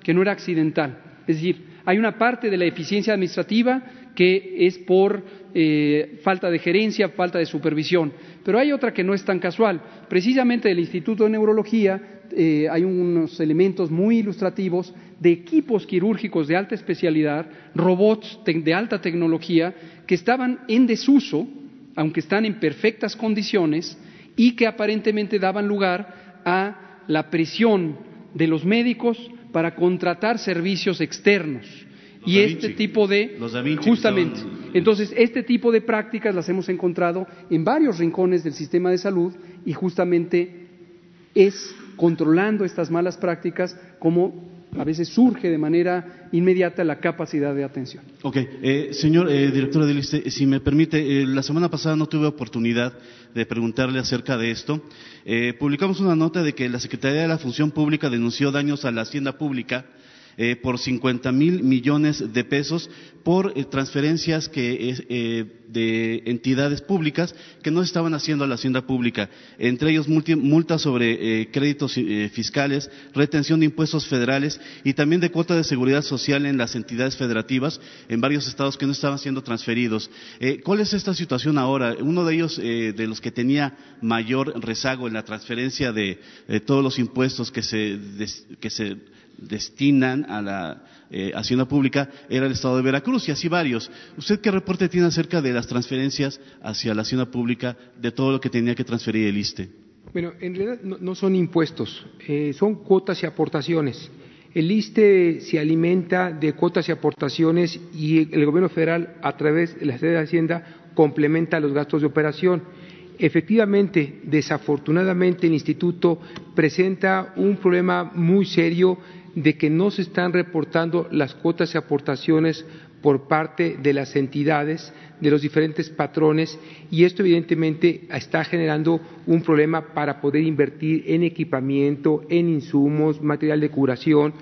que no era accidental. Es decir, hay una parte de la eficiencia administrativa que es por eh, falta de gerencia, falta de supervisión, pero hay otra que no es tan casual. Precisamente del Instituto de Neurología eh, hay unos elementos muy ilustrativos de equipos quirúrgicos de alta especialidad, robots de alta tecnología, que estaban en desuso, aunque están en perfectas condiciones, y que aparentemente daban lugar a la presión de los médicos para contratar servicios externos. Y este tipo de justamente entonces este tipo de prácticas las hemos encontrado en varios rincones del sistema de salud y justamente es controlando estas malas prácticas como a veces surge de manera inmediata la capacidad de atención. Ok, eh, señor eh, director del ISTE, si me permite, eh, la semana pasada no tuve oportunidad de preguntarle acerca de esto. Eh, publicamos una nota de que la Secretaría de la Función Pública denunció daños a la hacienda pública eh, por 50 mil millones de pesos por eh, transferencias que, eh, de entidades públicas que no estaban haciendo a la hacienda pública, entre ellos multas sobre créditos fiscales, retención de impuestos federales y también de cuota de seguridad social en las entidades federativas en varios estados que no estaban siendo transferidos. ¿Cuál es esta situación ahora? Uno de ellos, de los que tenía mayor rezago en la transferencia de todos los impuestos que se, que se destinan a la eh, hacienda pública era el Estado de Veracruz y así varios. ¿Usted qué reporte tiene acerca de las transferencias hacia la hacienda pública de todo lo que tenía que transferir el ISTE? Bueno, en realidad no, son impuestos, eh, son cuotas y aportaciones. El ISTE se alimenta de cuotas y aportaciones y el gobierno federal, a través de la sede de Hacienda, complementa los gastos de operación. Efectivamente, desafortunadamente, el instituto presenta un problema muy serio de que no se están reportando las cuotas y aportaciones por parte de las entidades, de los diferentes patrones, y esto evidentemente está generando un problema para poder invertir en equipamiento, en insumos, material de curación.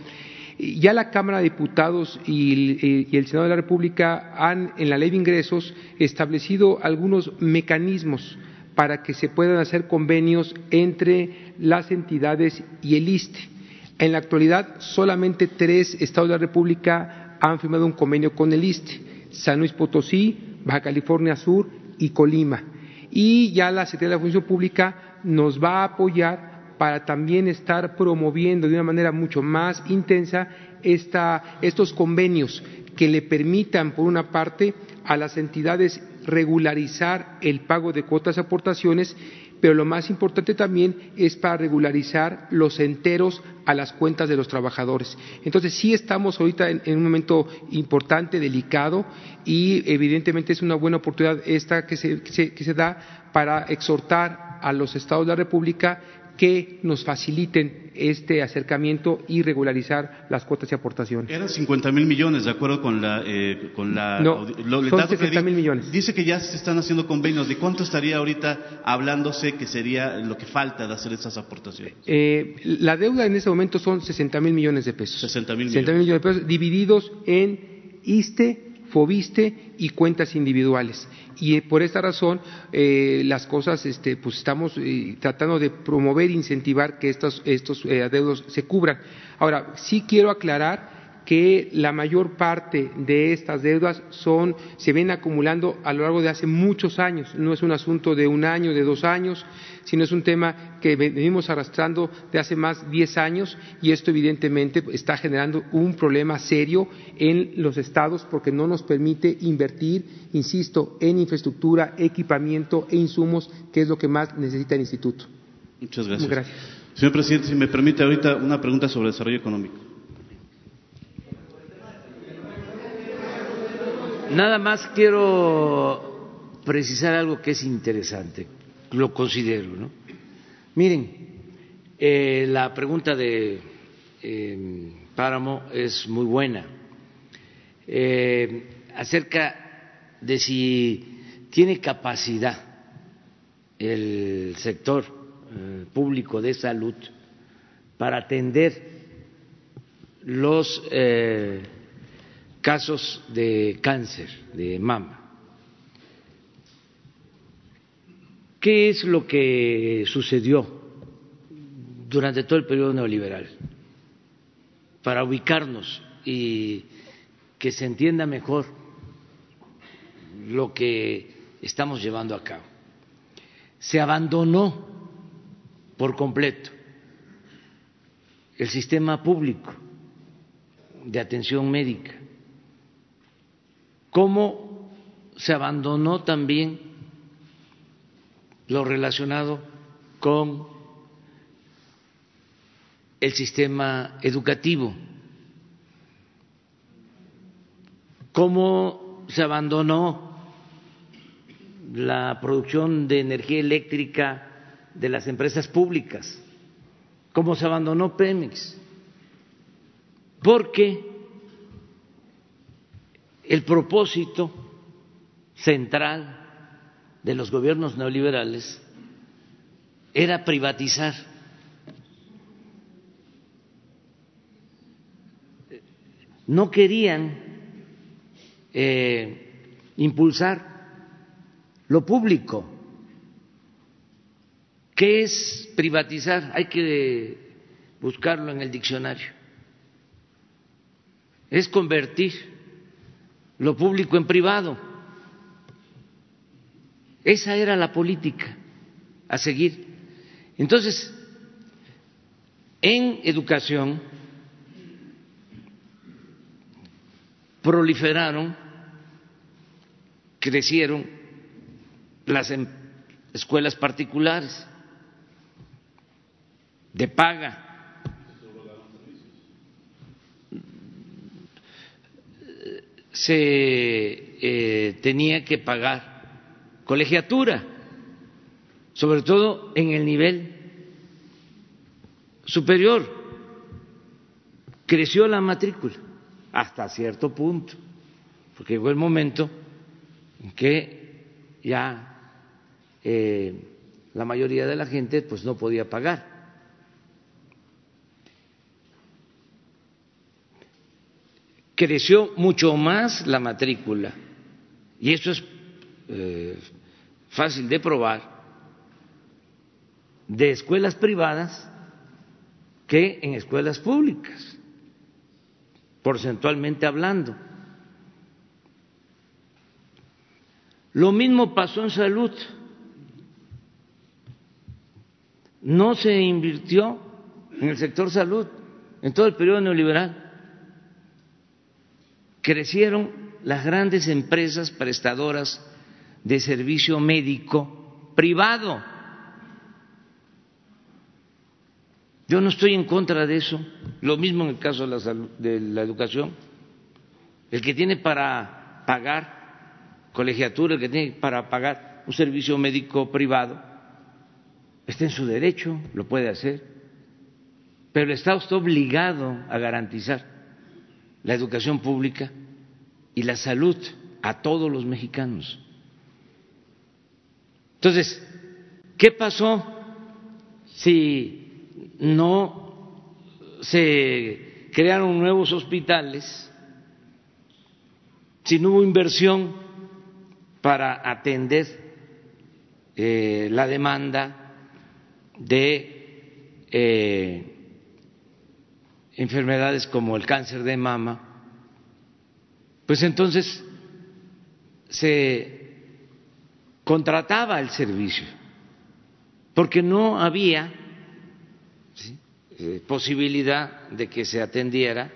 Ya la Cámara de Diputados y el, Senado de la República han, en la Ley de Ingresos, establecido algunos mecanismos para que se puedan hacer convenios entre las entidades y el ISTE. En la actualidad, solamente tres estados de la República han firmado un convenio con el ISTE, San Luis Potosí, Baja California Sur y Colima. Y ya la Secretaría de la Función Pública nos va a apoyar para también estar promoviendo de una manera mucho más intensa estos convenios que le permitan, por una parte, a las entidades regularizar el pago de cuotas y aportaciones pero lo más importante también es para regularizar los enteros a las cuentas de los trabajadores. Entonces, sí estamos ahorita en, un momento importante, delicado, y evidentemente es una buena oportunidad esta que se, da para exhortar a los estados de la República que nos faciliten este acercamiento y regularizar las cuotas y aportaciones. Eran 50 mil millones, de acuerdo con la... Eh, con la no, son 60 mil millones. Dice que ya se están haciendo convenios. ¿De cuánto estaría ahorita hablándose que sería lo que falta de hacer esas aportaciones? Eh, la deuda en este momento son 60 mil millones de pesos. 60 mil millones. millones de pesos divididos en ISTE, FOBISTE y cuentas individuales. Y eh, por esta razón, eh, las cosas, este, pues estamos eh, tratando de promover incentivar que estos, estos adeudos se cubran. Ahora, sí quiero aclarar que la mayor parte de estas deudas son, se ven acumulando a lo largo de hace muchos años. No es un asunto de un año, de dos años, sino es un tema que venimos arrastrando de hace más de diez años y esto evidentemente está generando un problema serio en los estados porque no nos permite invertir, insisto, en infraestructura, equipamiento e insumos, que es lo que más necesita el instituto. Muchas gracias. Señor presidente, si me permite ahorita una pregunta sobre desarrollo económico. Nada más quiero precisar algo que es interesante, lo considero. ¿no? Miren, eh, la pregunta de eh, Páramo es muy buena. eh, acerca de si tiene capacidad el sector eh, público de salud para atender los casos de cáncer de mama. ¿Qué es lo que sucedió durante todo el periodo neoliberal? Para ubicarnos y que se entienda mejor lo que estamos llevando a cabo. Se abandonó por completo el sistema público de atención médica, cómo se abandonó también lo relacionado con el sistema educativo, cómo se abandonó la producción de energía eléctrica de las empresas públicas, cómo se abandonó Pemex, porque el propósito central de los gobiernos neoliberales era privatizar. No querían eh, impulsar lo público. ¿Qué es privatizar? Hay que buscarlo en el diccionario. Es convertir lo público en privado. Esa era la política a seguir. Entonces, en educación proliferaron, crecieron las em, escuelas particulares de paga. Se eh, tenía que pagar colegiatura, sobre todo en el nivel superior. Creció la matrícula hasta cierto punto, porque llegó el momento en que ya eh, la mayoría de la gente pues no podía pagar. Creció mucho más la matrícula y eso es eh, fácil de probar de escuelas privadas que en escuelas públicas, porcentualmente hablando. Lo mismo pasó en salud. no se invirtió en el sector salud en todo el periodo neoliberal. Crecieron las grandes empresas prestadoras de servicio médico privado. Yo no estoy en contra de eso. Lo mismo en el caso de la, de la educación. El que tiene para pagar colegiatura, el que tiene para pagar un servicio médico privado, está en su derecho, lo puede hacer, pero el Estado está obligado a garantizar la educación pública y la salud a todos los mexicanos. Entonces, ¿qué pasó si no se crearon nuevos hospitales, si no hubo inversión para atender eh, la demanda de eh, enfermedades como el cáncer de mama, pues entonces se contrataba el servicio, porque no había eh, posibilidad de que se atendiera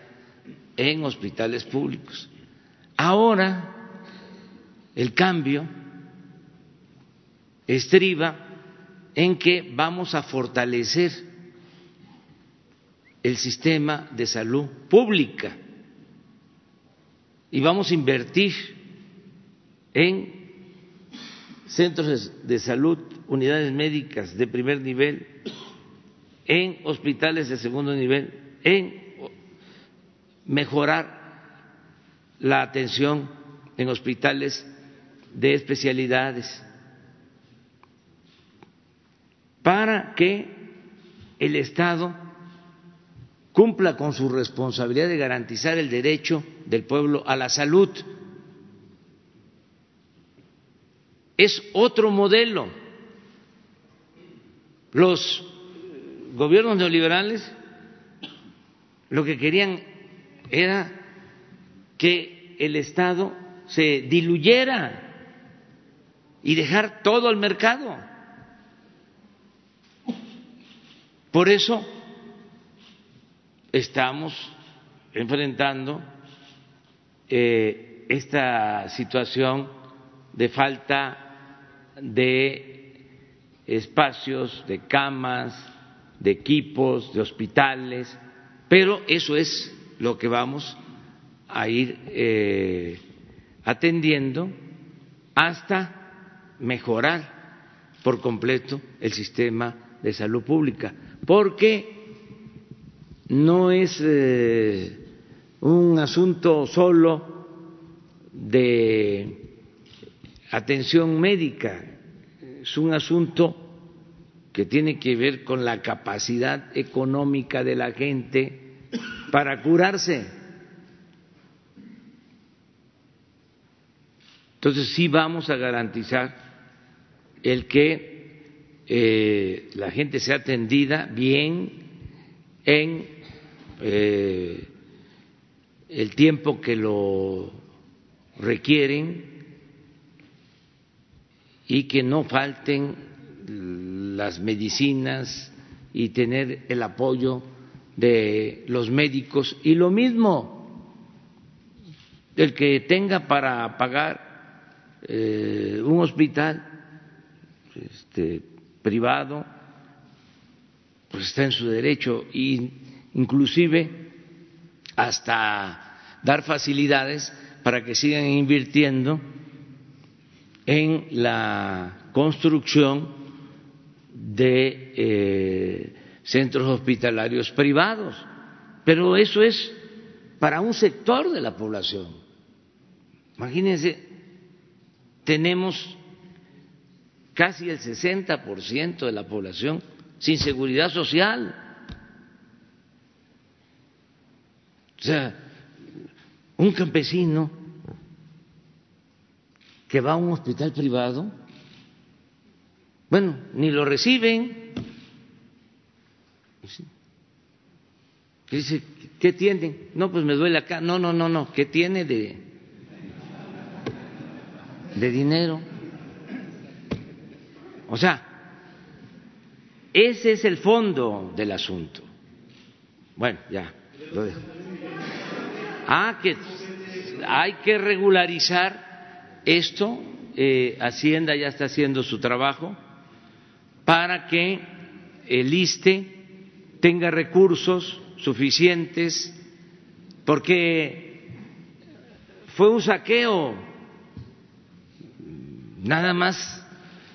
en hospitales públicos. Ahora el cambio estriba en que vamos a fortalecer el sistema de salud pública. Y vamos a invertir en centros de salud, unidades médicas de primer nivel, en hospitales de segundo nivel, en mejorar la atención en hospitales de especialidades. Para que el Estado cumpla con su responsabilidad de garantizar el derecho del pueblo a la salud. Es otro modelo. Los gobiernos neoliberales lo que querían era que el Estado se diluyera y dejar todo al mercado. Por eso estamos enfrentando eh, esta situación de falta de espacios, de camas, de equipos, de hospitales, pero eso es lo que vamos a ir eh, atendiendo hasta mejorar por completo el sistema de salud pública, porque no es eh, un asunto solo de atención médica, es un asunto que tiene que ver con la capacidad económica de la gente para curarse. Entonces sí vamos a garantizar el que eh, la gente sea atendida bien en eh, el tiempo que lo requieren y que no falten las medicinas y tener el apoyo de los médicos. Y lo mismo el que tenga para pagar eh, un hospital este, privado pues está en su derecho. Y inclusive hasta dar facilidades para que sigan invirtiendo en la construcción de eh, centros hospitalarios privados. Pero eso es para un sector de la población. Imagínense, tenemos casi el 60% de la población sin seguridad social. O sea, un campesino que va a un hospital privado, bueno, ni lo reciben. Dice, ¿qué tiene? No, pues me duele acá. No, no, no, no. ¿Qué tiene de, de dinero? O sea, ese es el fondo del asunto. Bueno, ya, lo dejo. Ah, que hay que regularizar esto. Eh, Hacienda ya está haciendo su trabajo para que el ISTE tenga recursos suficientes, porque fue un saqueo, nada más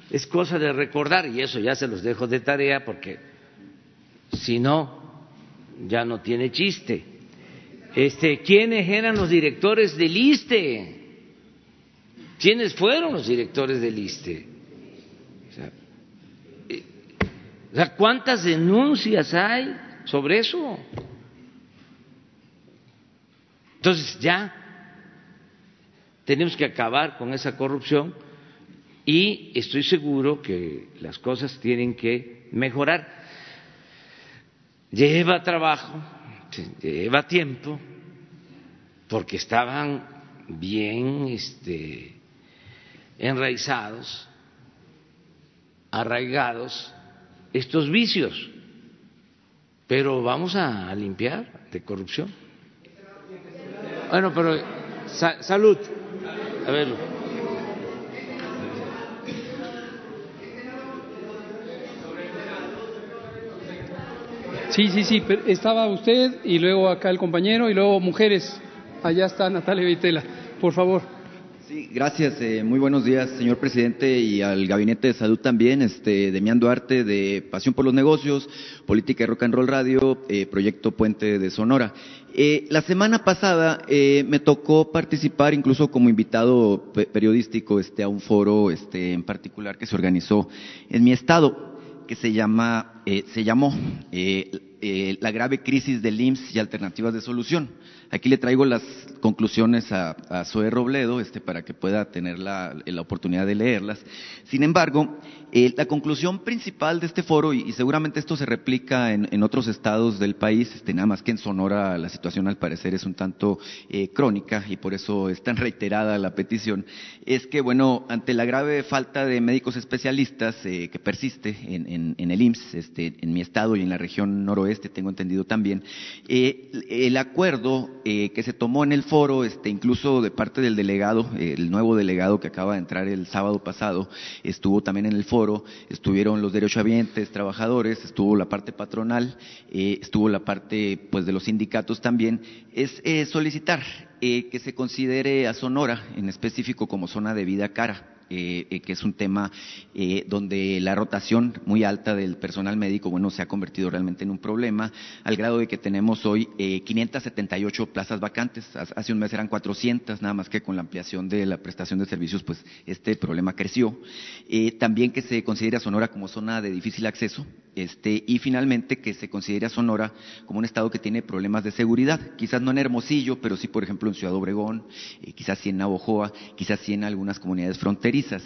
es cosa de recordar, y eso ya se los dejo de tarea, porque si no, ya no tiene chiste. Este, ¿Quiénes eran los directores del ISTE? ¿Quiénes fueron los directores del ISTE? O sea, ¿cuántas denuncias hay sobre eso? Entonces ya tenemos que acabar con esa corrupción y estoy seguro que las cosas tienen que mejorar. Lleva trabajo, lleva tiempo, porque estaban bien este, enraizados, arraigados estos vicios, pero vamos a limpiar de corrupción. Bueno, pero salud. A ver. Sí, sí, sí, estaba usted y luego acá el compañero y luego mujeres. Allá está Natalia Vitela. Por favor. Sí, gracias. Eh, muy buenos días, señor presidente, y al Gabinete de Salud también. Este, Demián Duarte, de Pasión por los Negocios, Política y Rock and Roll Radio, eh, Proyecto Puente de Sonora. Eh, la semana pasada me tocó participar, incluso como invitado periodístico, este, a un foro este, en particular que se organizó en mi estado, que se, llama, se llamó La grave crisis del IMSS y alternativas de solución. Aquí le traigo las conclusiones a, a Zoe Robledo este, para que pueda tener la, oportunidad de leerlas. Sin embargo, eh, la conclusión principal de este foro, y, seguramente esto se replica en, otros estados del país, este, nada más que en Sonora la situación al parecer es un tanto eh, crónica y por eso es tan reiterada la petición, es que, bueno, ante la grave falta de médicos especialistas eh, que persiste en, el IMSS, este, en mi estado y en la región noroeste, tengo entendido también, el acuerdo eh, que se tomó en el foro, este, incluso de parte del delegado, el nuevo delegado que acaba de entrar el sábado pasado, estuvo también en el foro, estuvieron los derechohabientes, trabajadores, estuvo la parte patronal, eh, estuvo la parte pues de los sindicatos también, es eh, solicitar que se considere a Sonora en específico como zona de vida cara. Eh, eh, que es un tema eh, donde la rotación muy alta del personal médico, bueno, se ha convertido realmente en un problema, al grado de que tenemos hoy 578 plazas vacantes. Hace un mes eran 400, nada más que con la ampliación de la prestación de servicios, pues este problema creció. también que se considere a Sonora como zona de difícil acceso, este, y finalmente que se considere a Sonora como un estado que tiene problemas de seguridad, quizás no en Hermosillo, pero sí, por ejemplo, en Ciudad Obregón, quizás sí en Navojoa, quizás sí en algunas comunidades fronterizas.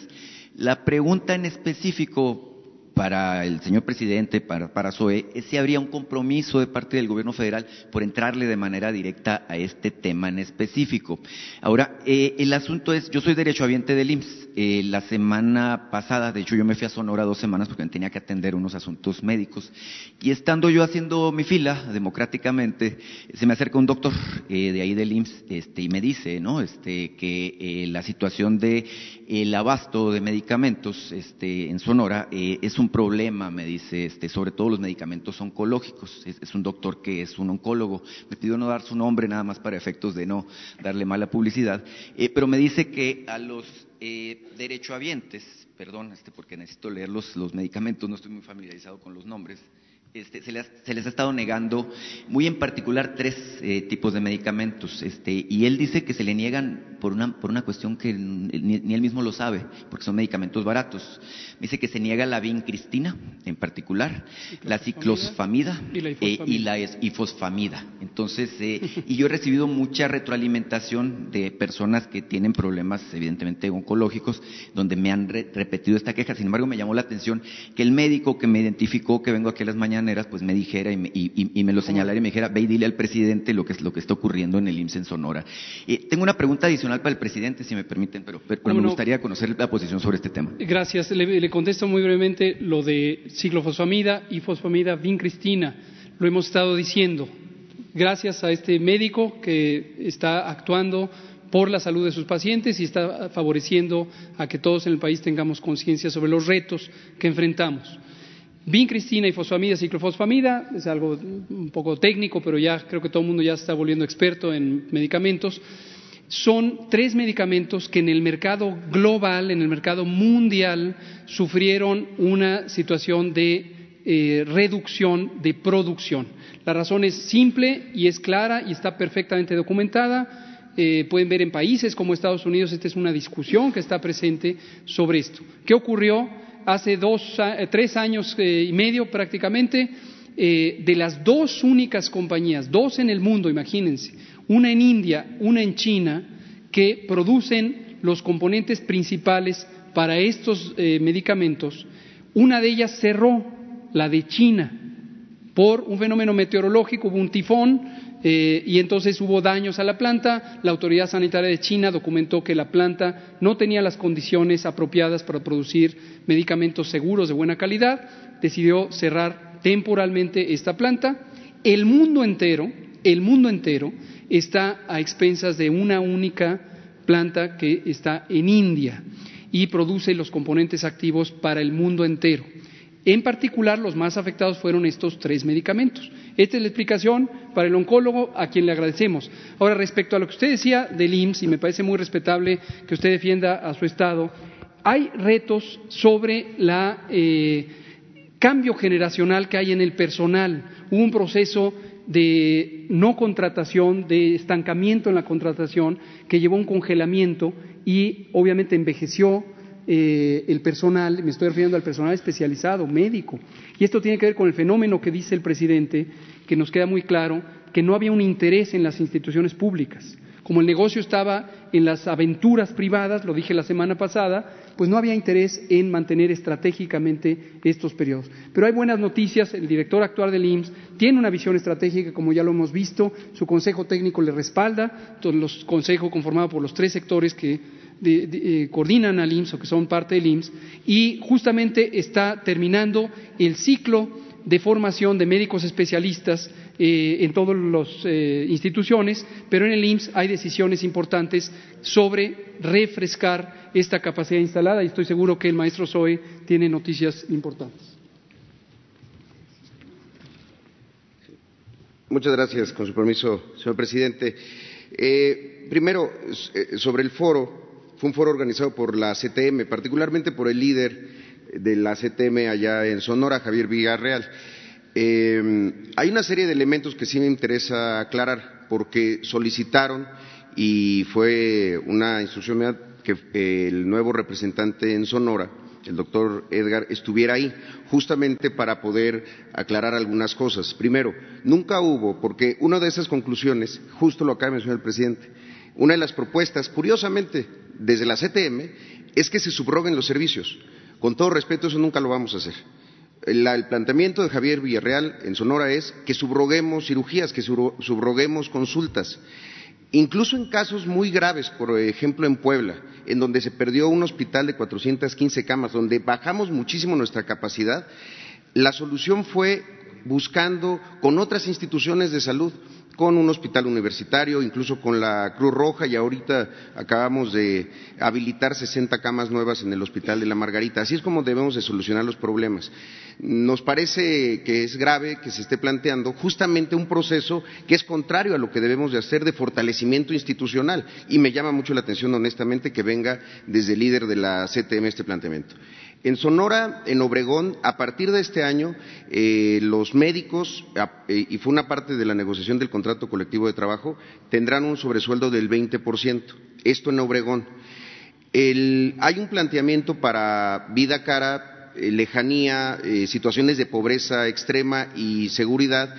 La pregunta en específico para el señor presidente, para, para SOE, es si habría un compromiso de parte del gobierno federal por entrarle de manera directa a este tema en específico. Ahora, eh, el asunto es, yo soy derechohabiente del IMSS. Eh, la semana pasada, de hecho yo me fui a Sonora dos semanas porque tenía que atender unos asuntos médicos. Y estando yo haciendo mi fila democráticamente, se me acerca un doctor eh, de ahí del IMSS este, y me dice ¿no? este, que la situación de el abasto de medicamentos este, en Sonora es un un problema, me dice, este, sobre todo los medicamentos oncológicos. Es, un doctor que es un oncólogo. Me pidió no dar su nombre nada más para efectos de no darle mala publicidad. Eh, pero me dice que a los eh, derechohabientes, perdón, este, porque necesito leer los, los medicamentos, no estoy muy familiarizado con los nombres, este, se, les, ha estado negando, muy en particular, tres eh, tipos de medicamentos. Este, y él dice que se le niegan por una, por una cuestión que ni, él mismo lo sabe, porque son medicamentos baratos. Dice que se niega la vincristina, en particular, la ciclosfamida y la, eh, ifosfamida. Entonces, eh, y yo he recibido mucha retroalimentación de personas que tienen problemas, evidentemente, oncológicos, donde me han repetido esta queja. Sin embargo, me llamó la atención que el médico que me identificó que vengo aquí a las mañanas pues me dijera y me, y, me lo señalara y me dijera, ve y dile al presidente lo que es lo que está ocurriendo en el IMSS en Sonora. tengo una pregunta adicional para el presidente, si me permiten, pero, me gustaría conocer la posición sobre este tema. Gracias. Le, contesto muy brevemente lo de ciclofosfamida y fosfamida vincristina. Lo hemos estado diciendo. Gracias a este médico que está actuando por la salud de sus pacientes y está favoreciendo a que todos en el país tengamos conciencia sobre los retos que enfrentamos. Vincristina y fosfamida, ciclofosfamida, es algo un poco técnico, pero ya creo que todo el mundo ya está volviendo experto en medicamentos. Son tres medicamentos que en el mercado global, en el mercado mundial, sufrieron una situación de eh, reducción de producción. La razón es simple y es clara y está perfectamente documentada. Eh, pueden ver en países como Estados Unidos, esta es una discusión que está presente sobre esto. ¿Qué ocurrió? hace dos, eh, tres años y medio prácticamente, de las dos únicas compañías, dos en el mundo, imagínense, una en India, una en China, que producen los componentes principales para estos medicamentos, una de ellas cerró, la de China, por un fenómeno meteorológico, hubo un tifón, eh, y entonces hubo daños a la planta. La autoridad sanitaria de China documentó que la planta no tenía las condiciones apropiadas para producir medicamentos seguros de buena calidad. Decidió cerrar temporalmente esta planta. El mundo entero, el mundo entero está a expensas de una única planta que está en India y produce los componentes activos para el mundo entero. En particular, los más afectados fueron estos tres medicamentos. Esta es la explicación para el oncólogo a quien le agradecemos. Ahora, respecto a lo que usted decía del IMSS, y me parece muy respetable que usted defienda a su Estado, hay retos sobre la eh, cambio generacional que hay en el personal. Hubo un proceso de no contratación, de estancamiento en la contratación, que llevó a un congelamiento y obviamente envejeció eh, el personal, me estoy refiriendo al personal especializado, médico. Y esto tiene que ver con el fenómeno que dice el presidente, que nos queda muy claro, que no había un interés en las instituciones públicas. Como el negocio estaba en las aventuras privadas, lo dije la semana pasada, pues no había interés en mantener estratégicamente estos periodos. Pero hay buenas noticias, el director actual del IMSS tiene una visión estratégica, como ya lo hemos visto, su consejo técnico le respalda, todo el consejo conformado por los tres sectores que eh, coordinan al IMSS o que son parte del IMSS, y justamente está terminando el ciclo de formación de médicos especialistas eh, en todas las eh, instituciones, pero en el IMSS hay decisiones importantes sobre refrescar esta capacidad instalada y estoy seguro que el maestro Zoe tiene noticias importantes. Muchas gracias, con su permiso, señor presidente. Eh, primero, sobre el foro, fue un foro organizado por la CTM, particularmente por el líder de la CTM allá en Sonora, Javier Villarreal. Eh, hay una serie de elementos que sí me interesa aclarar, porque solicitaron y fue una instrucción que el nuevo representante en Sonora, el doctor Edgar, estuviera ahí, justamente para poder aclarar algunas cosas. Primero, nunca hubo, porque una de esas conclusiones, justo lo acaba de mencionar el presidente, una de las propuestas, curiosamente, desde la CTM, es que se subroguen los servicios. Con todo respeto, eso nunca lo vamos a hacer. El, planteamiento de Javier Villarreal en Sonora es que subroguemos cirugías, que subroguemos consultas. Incluso en casos muy graves, por ejemplo en Puebla, en donde se perdió un hospital de 415 camas, donde bajamos muchísimo nuestra capacidad, la solución fue buscando con otras instituciones de salud con un hospital universitario, incluso con la Cruz Roja y ahorita acabamos de habilitar 60 camas nuevas en el Hospital de la Margarita. Así es como debemos de solucionar los problemas. Nos parece que es grave que se esté planteando justamente un proceso que es contrario a lo que debemos de hacer de fortalecimiento institucional y me llama mucho la atención honestamente que venga desde el líder de la CTM este planteamiento. En Sonora, en Obregón, a partir de este año, eh, los médicos, eh, y fue una parte de la negociación del contrato colectivo de trabajo, tendrán un sobresueldo del 20%. Esto en Obregón. hay un planteamiento para vida cara, eh, lejanía, situaciones de pobreza extrema y seguridad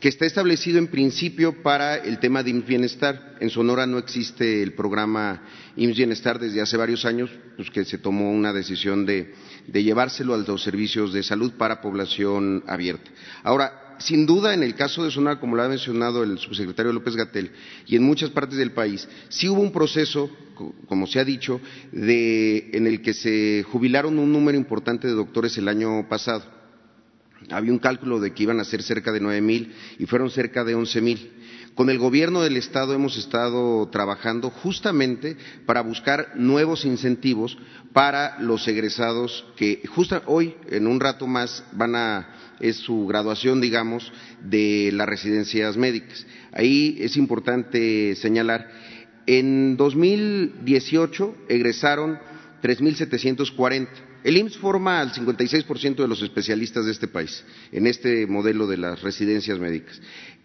que está establecido en principio para el tema de IMSS Bienestar. En Sonora no existe el programa IMSS Bienestar desde hace varios años, pues que se tomó una decisión de, llevárselo a los servicios de salud para población abierta. Ahora, sin duda, en el caso de Sonora, como lo ha mencionado el subsecretario López Gatel, y en muchas partes del país, sí hubo un proceso, como se ha dicho, en el que se jubilaron un número importante de doctores el año pasado había un cálculo de que iban a ser cerca de nueve mil y fueron cerca de once mil. Con el gobierno del Estado hemos estado trabajando justamente para buscar nuevos incentivos para los egresados que justo hoy, en un rato más, van a es su graduación, digamos, de las residencias médicas. Ahí es importante señalar, en 2018 egresaron 3.740 el IMSS forma al 56% de los especialistas de este país en este modelo de las residencias médicas.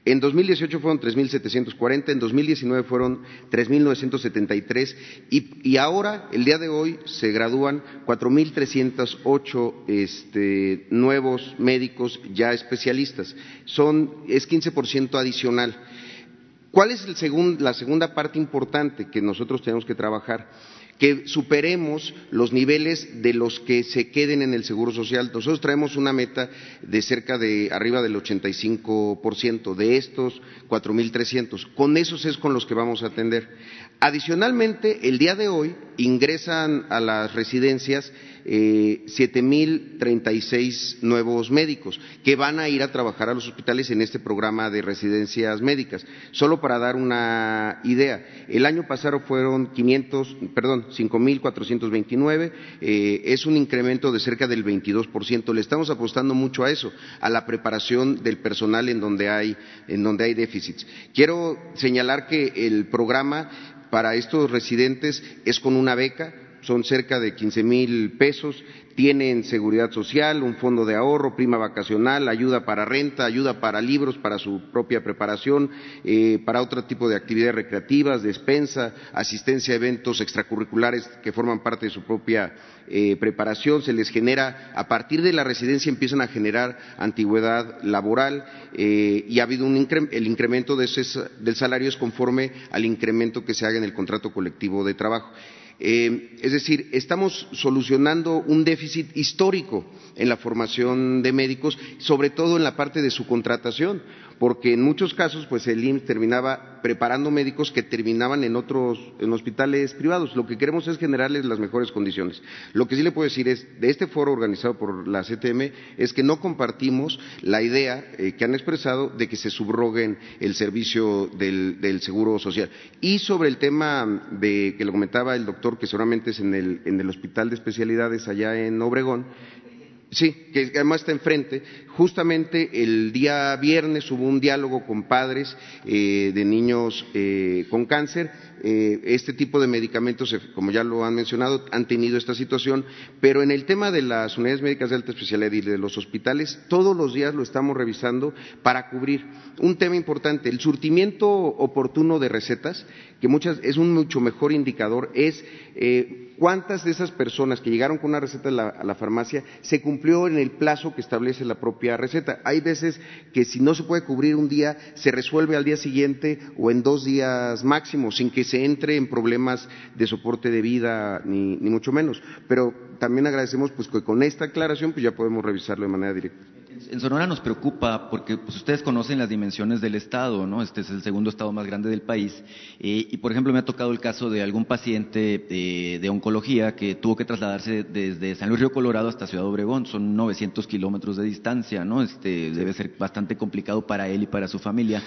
En 2018 fueron 3.740, en 2019 fueron 3.973 y, y ahora, el día de hoy, se gradúan 4.308 este, nuevos médicos ya especialistas. Son, es 15% adicional. ¿Cuál es la segunda parte importante que nosotros tenemos que trabajar? Que superemos los niveles de los que se queden en el Seguro Social. Nosotros traemos una meta de cerca de arriba del 85% de estos 4.300. Con esos es con los que vamos a atender. Adicionalmente, el día de hoy ingresan a las residencias eh, 7.036 nuevos médicos que van a ir a trabajar a los hospitales en este programa de residencias médicas. Solo para dar una idea, el año pasado fueron 500, perdón, 5.429, eh, es un incremento de cerca del 22%. Le estamos apostando mucho a eso, a la preparación del personal en donde hay, en donde hay déficits. Quiero señalar que el programa para estos residentes es con una beca, son cerca de 15 mil pesos, tienen seguridad social, un fondo de ahorro, prima vacacional, ayuda para renta, ayuda para libros, para su propia preparación, eh, para otro tipo de actividades recreativas, despensa, asistencia a eventos extracurriculares que forman parte de su propia eh, preparación, se les genera, a partir de la residencia empiezan a generar antigüedad laboral eh, y ha habido un el incremento del salario es conforme al incremento que se haga en el contrato colectivo de trabajo. Eh, es decir, estamos solucionando un déficit histórico en la formación de médicos, sobre todo en la parte de su contratación porque en muchos casos pues el IMSS terminaba preparando médicos que terminaban en otros en hospitales privados. Lo que queremos es generarles las mejores condiciones. Lo que sí le puedo decir es de este foro organizado por la CTM es que no compartimos la idea eh, que han expresado de que se subroguen el servicio del, seguro social. Y sobre el tema de que lo comentaba el doctor que seguramente es en el hospital de especialidades allá en Obregón Sí, que además está enfrente. Justamente el día viernes hubo un diálogo con padres eh, de niños eh, con cáncer. Eh, este tipo de medicamentos, como ya lo han mencionado, han tenido esta situación, pero en el tema de las unidades médicas de alta especialidad y de los hospitales, todos los días lo estamos revisando para cubrir. Un tema importante, el surtimiento oportuno de recetas, que muchas es un mucho mejor indicador, es cuántas de esas personas que llegaron con una receta a la, farmacia se cumplió en el plazo que establece la propia receta. Hay veces que si no se puede cubrir un día, se resuelve al día siguiente o en dos días máximo, sin que se entre en problemas de soporte de vida, ni, ni mucho menos. Pero también agradecemos pues, que con esta aclaración pues, ya podemos revisarlo de manera directa en Sonora nos preocupa porque pues, ustedes conocen las dimensiones del Estado, ¿no? Este es el segundo Estado más grande del país. Eh, y, por ejemplo, me ha tocado el caso de algún paciente eh, de oncología que tuvo que trasladarse desde San Luis Río Colorado hasta Ciudad Obregón. Son 900 kilómetros de distancia, ¿no? Este, debe ser bastante complicado para él y para su familia.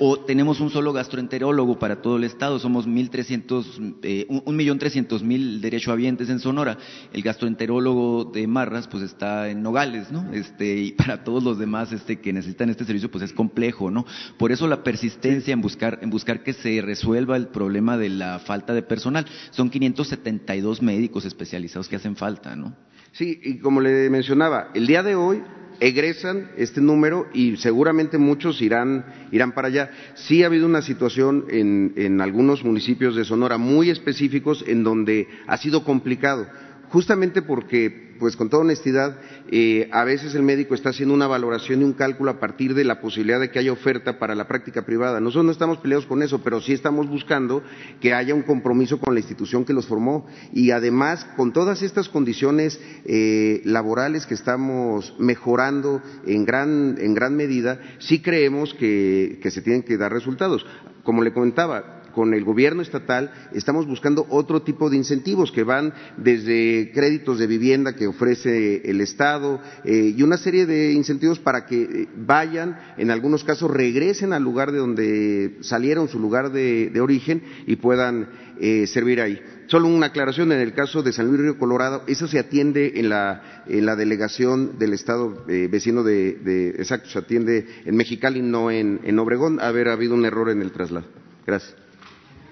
O tenemos un solo gastroenterólogo para todo el Estado. Somos 1.300, eh, un millón trescientos mil derechohabientes en Sonora. El gastroenterólogo de Marras, pues está en Nogales, ¿no? Este, para todos los demás este, que necesitan este servicio, pues es complejo, ¿no? Por eso la persistencia en buscar, en buscar que se resuelva el problema de la falta de personal. Son 572 médicos especializados que hacen falta, ¿no? Sí, y como le mencionaba, el día de hoy egresan este número y seguramente muchos irán, irán para allá. Sí ha habido una situación en, en algunos municipios de Sonora muy específicos en donde ha sido complicado, justamente porque pues con toda honestidad, eh, a veces el médico está haciendo una valoración y un cálculo a partir de la posibilidad de que haya oferta para la práctica privada. Nosotros no estamos peleados con eso, pero sí estamos buscando que haya un compromiso con la institución que los formó y además con todas estas condiciones eh, laborales que estamos mejorando en gran, en gran medida, sí creemos que, que se tienen que dar resultados. Como le comentaba, con el gobierno estatal estamos buscando otro tipo de incentivos que van desde créditos de vivienda que ofrece el Estado eh, y una serie de incentivos para que eh, vayan, en algunos casos regresen al lugar de donde salieron, su lugar de, origen y puedan eh, servir ahí. Solo una aclaración, en el caso de San Luis Río Colorado, eso se atiende en la, en la delegación del Estado vecino de, de, exacto, se atiende en Mexicali, no en, en Obregón, haber habido un error en el traslado. Gracias.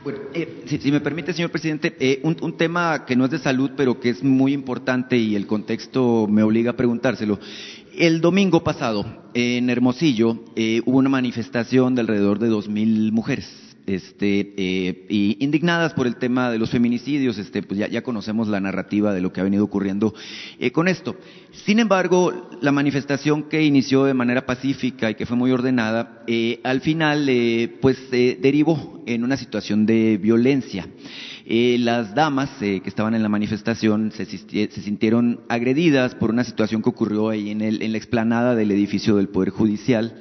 Bueno, eh, si, me permite, señor presidente, eh, un, tema que no es de salud, pero que es muy importante y el contexto me obliga a preguntárselo. El domingo pasado, en Hermosillo, eh, hubo una manifestación de alrededor de dos mil mujeres este, eh, y indignadas por el tema de los feminicidios, este, pues ya, conocemos la narrativa de lo que ha venido ocurriendo eh, con esto. Sin embargo, la manifestación que inició de manera pacífica y que fue muy ordenada, eh, al final, pues derivó en una situación de violencia. las damas que estaban en la manifestación se, se, sintieron agredidas por una situación que ocurrió ahí en, el, en la explanada del edificio del Poder Judicial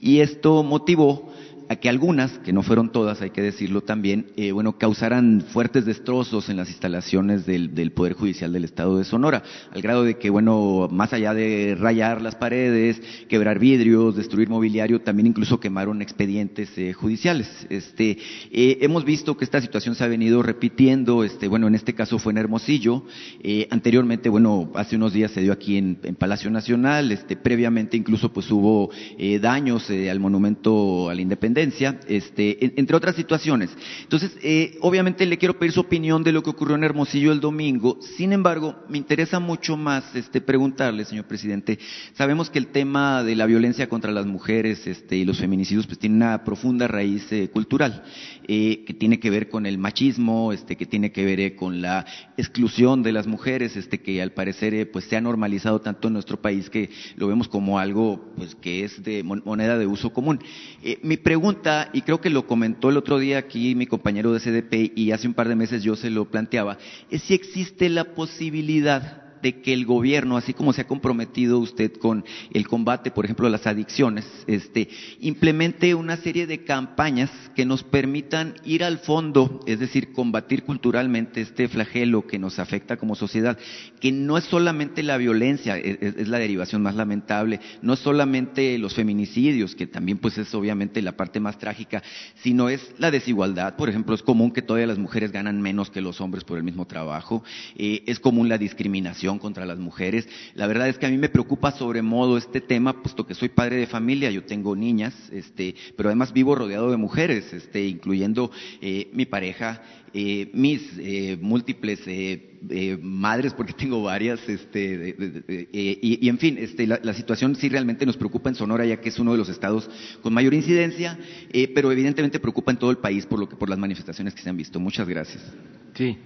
y esto motivó a que algunas, que no fueron todas, hay que decirlo también, eh, bueno, causaran fuertes destrozos en las instalaciones del, del, Poder Judicial del Estado de Sonora, al grado de que, bueno, más allá de rayar las paredes, quebrar vidrios, destruir mobiliario, también incluso quemaron expedientes eh, judiciales. Este, eh, hemos visto que esta situación se ha venido repitiendo, este, bueno, en este caso fue en Hermosillo, eh, anteriormente, bueno, hace unos días se dio aquí en, en Palacio Nacional, este, previamente incluso pues hubo eh, daños eh, al monumento a la independencia, este, entre otras situaciones. Entonces, eh, obviamente le quiero pedir su opinión de lo que ocurrió en Hermosillo el domingo. Sin embargo, me interesa mucho más este, preguntarle, señor presidente, sabemos que el tema de la violencia contra las mujeres este, y los feminicidios pues tiene una profunda raíz eh, cultural, eh, que tiene que ver con el machismo, este, que tiene que ver eh, con la exclusión de las mujeres, este, que al parecer pues se ha normalizado tanto en nuestro país que lo vemos como algo pues que es de moneda de uso común. Mi pregunta, y creo que lo comentó el otro día aquí mi compañero de CDP y hace un par de meses yo se lo planteaba, es si existe la posibilidad de que el gobierno, así como se ha comprometido usted con el combate, por ejemplo, a las adicciones, este, implemente una serie de campañas que nos permitan ir al fondo, es decir, combatir culturalmente este flagelo que nos afecta como sociedad, que no es solamente la violencia, es, es la derivación más lamentable, no es solamente los feminicidios, que también pues es obviamente la parte más trágica, sino es la desigualdad. Por ejemplo, es común que todavía las mujeres ganan menos que los hombres por el mismo trabajo, eh, es común la discriminación contra las mujeres. La verdad es que a mí me preocupa sobremodo este tema, puesto que soy padre de familia, yo tengo niñas, este, pero además vivo rodeado de mujeres, este, incluyendo eh, mi pareja, eh, mis eh, múltiples madres, porque tengo varias, este, y, en fin, este, la, la, situación sí realmente nos preocupa en Sonora, ya que es uno de los estados con mayor incidencia, pero evidentemente preocupa en todo el país por lo que por las manifestaciones que se han visto. Muchas gracias. Sí.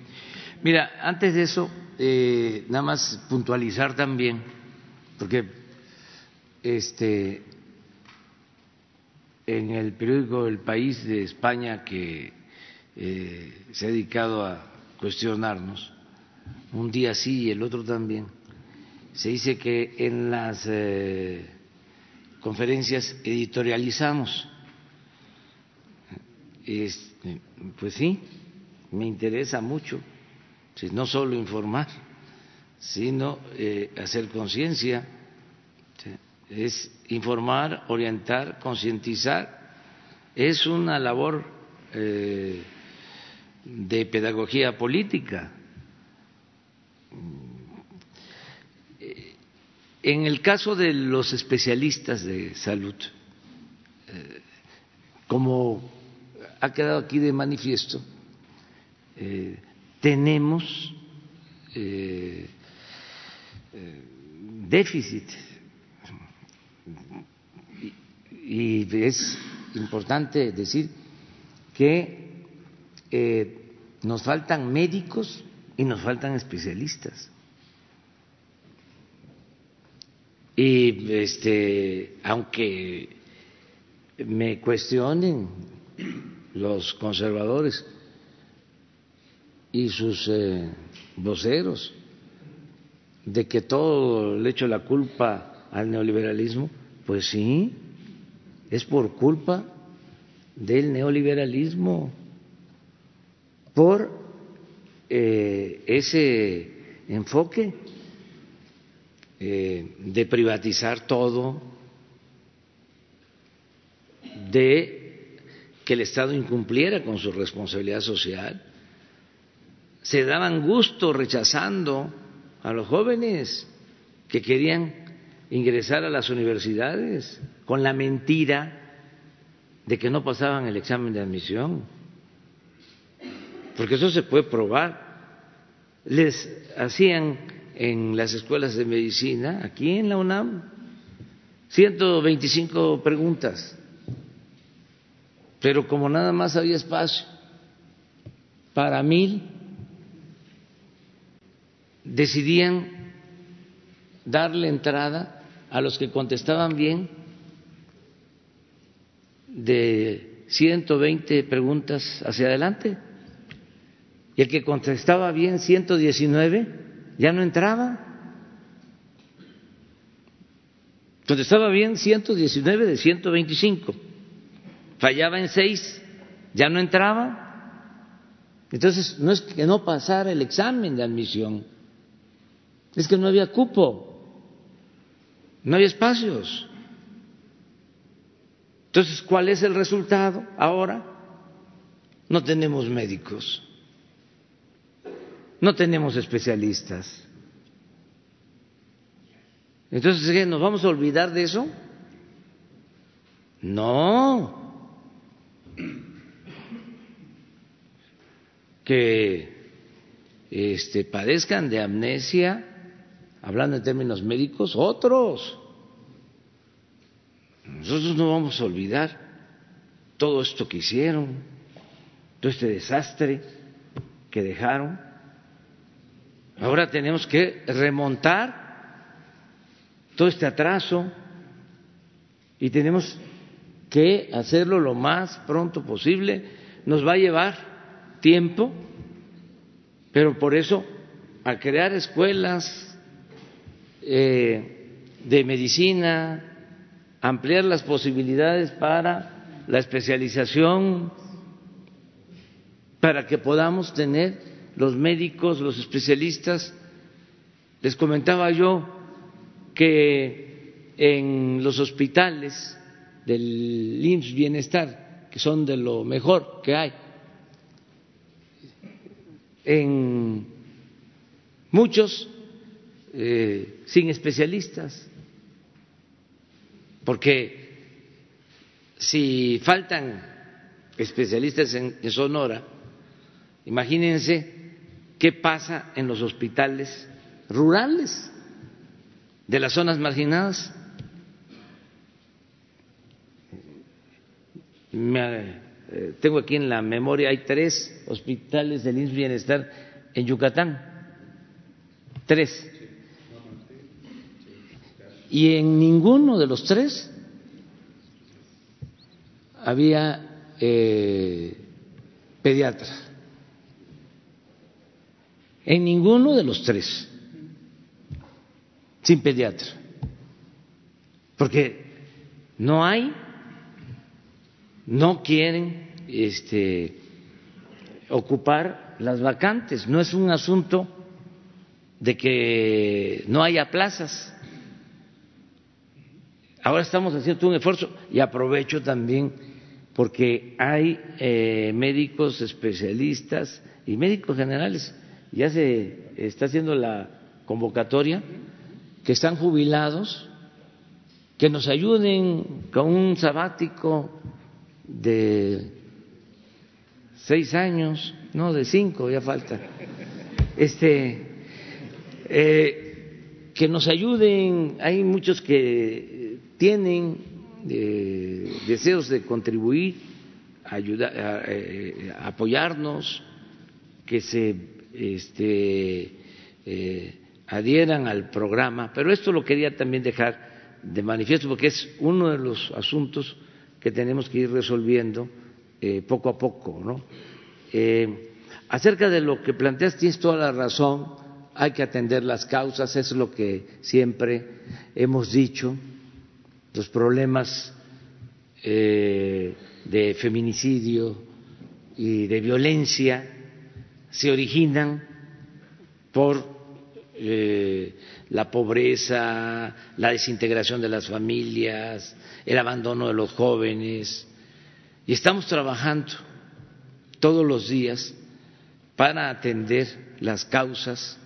Mira, antes de eso, eh, nada más puntualizar también, porque este, en el periódico El País de España, que eh, se ha dedicado a cuestionarnos, un día sí y el otro también, se dice que en las eh, conferencias editorializamos. Este, pues sí, me interesa mucho no solo informar, sino eh, hacer conciencia, es informar, orientar, concientizar, es una labor eh, de pedagogía política. En el caso de los especialistas de salud, eh, como ha quedado aquí de manifiesto, eh, tenemos eh, eh, déficit y, es importante decir que eh, nos faltan médicos y nos faltan especialistas. Y este, aunque me cuestionen los conservadores, y sus eh, voceros de que todo le echo la culpa al neoliberalismo, pues sí, es por culpa del neoliberalismo, por eh, ese enfoque eh, de privatizar todo, de que el Estado incumpliera con su responsabilidad social se daban gusto rechazando a los jóvenes que querían ingresar a las universidades con la mentira de que no pasaban el examen de admisión, porque eso se puede probar. Les hacían en las escuelas de medicina, aquí en la UNAM, 125 preguntas, pero como nada más había espacio para mil, decidían darle entrada a los que contestaban bien de 120 preguntas hacia adelante y el que contestaba bien 119 ya no entraba. Contestaba bien 119 de 125. fallaba en seis, ya no entraba. Entonces, no es que no pasara el examen de admisión, es que no había cupo, no había espacios. Entonces, ¿cuál es el resultado ahora? No tenemos médicos, no tenemos especialistas. Entonces, ¿nos vamos a olvidar de eso? No. Que este, padezcan de amnesia, hablando en términos médicos, otros. Nosotros no vamos a olvidar todo esto que hicieron, todo este desastre que dejaron. Ahora tenemos que remontar todo este atraso y tenemos que hacerlo lo más pronto posible. Nos va a llevar tiempo, pero por eso al crear escuelas eh, de medicina, ampliar las posibilidades para la especialización, para que podamos tener los médicos, los especialistas. Les comentaba yo que en los hospitales del IMSS Bienestar, que son de lo mejor que hay, en muchos eh, sin especialistas, porque si faltan especialistas en, Sonora, imagínense qué pasa en los hospitales rurales de las zonas marginadas. Eh, tengo aquí en la memoria, hay tres hospitales del INS Bienestar en Yucatán, tres. Y en ninguno de los tres había eh, pediatra. En ninguno de los tres sin pediatra, porque no hay, no quieren este, ocupar las vacantes, no es un asunto de que no haya plazas. Ahora estamos haciendo un esfuerzo y aprovecho también porque hay eh, médicos especialistas y médicos generales. Ya se está haciendo la convocatoria que están jubilados, que nos ayuden con un sabático de seis años, no, de cinco, ya falta. Este, eh, que nos ayuden, hay muchos que tienen eh, deseos de contribuir, ayudar, a, eh, apoyarnos, que se este, adhieran al programa, pero esto lo quería también dejar de manifiesto porque es uno de los asuntos que tenemos que ir resolviendo eh, poco a poco. ¿no? Eh, acerca de lo que planteas, tienes toda la razón, hay que atender las causas, es lo que siempre hemos dicho, los problemas eh, de feminicidio y de violencia se originan por eh, la pobreza, la desintegración de las familias, el abandono de los jóvenes. Y estamos trabajando todos los días para atender las causas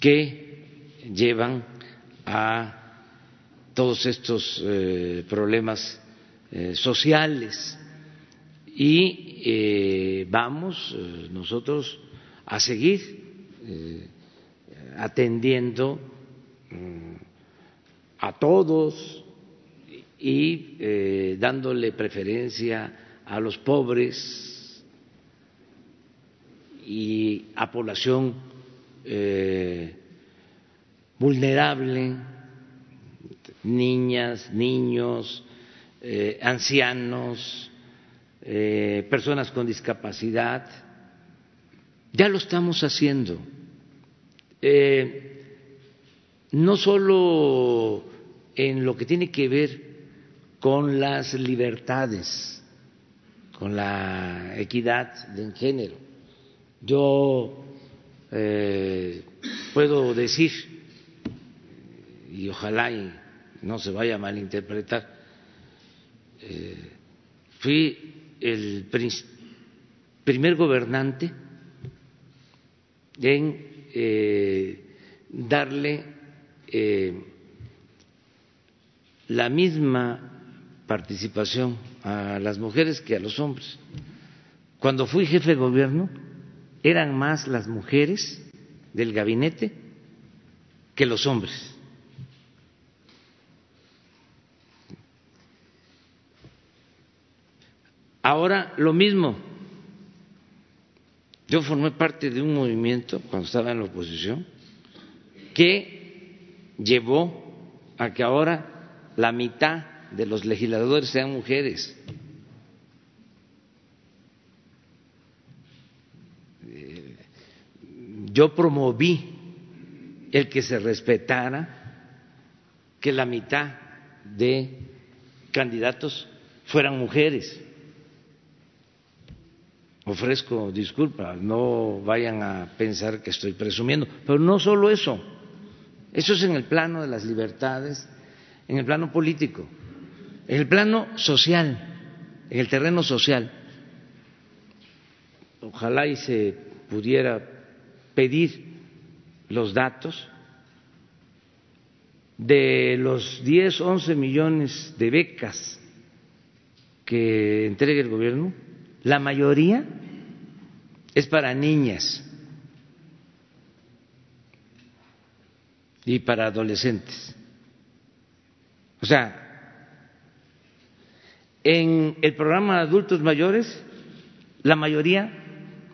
que llevan a todos estos eh, problemas eh, sociales. Y vamos nosotros a seguir atendiendo mm, a todos y eh, dándole preferencia a los pobres y a población eh, vulnerable, niñas, niños, eh, ancianos, personas con discapacidad. Ya lo estamos haciendo eh, no solo en lo que tiene que ver con las libertades con la equidad de género. Yo eh, puedo decir, y ojalá y no se vaya a malinterpretar, eh, fui el primer gobernante en eh, darle eh, la misma participación a las mujeres que a los hombres. Cuando fui jefe de gobierno, eran más las mujeres del gabinete que los hombres. Ahora lo mismo. Yo formé parte de un movimiento cuando estaba en la oposición que llevó a que ahora la mitad de los legisladores sean mujeres. Eh, yo promoví el que se respetara que la mitad de candidatos fueran mujeres. Ofrezco disculpas, no vayan a pensar que estoy presumiendo, pero no solo eso, eso es en el plano de las libertades, en el plano político. En el plano social, en el terreno social, ojalá y se pudiera pedir los datos de los 10, 11 millones de becas que entrega el gobierno, la mayoría es para niñas y para adolescentes. O sea, en el programa de adultos mayores, la mayoría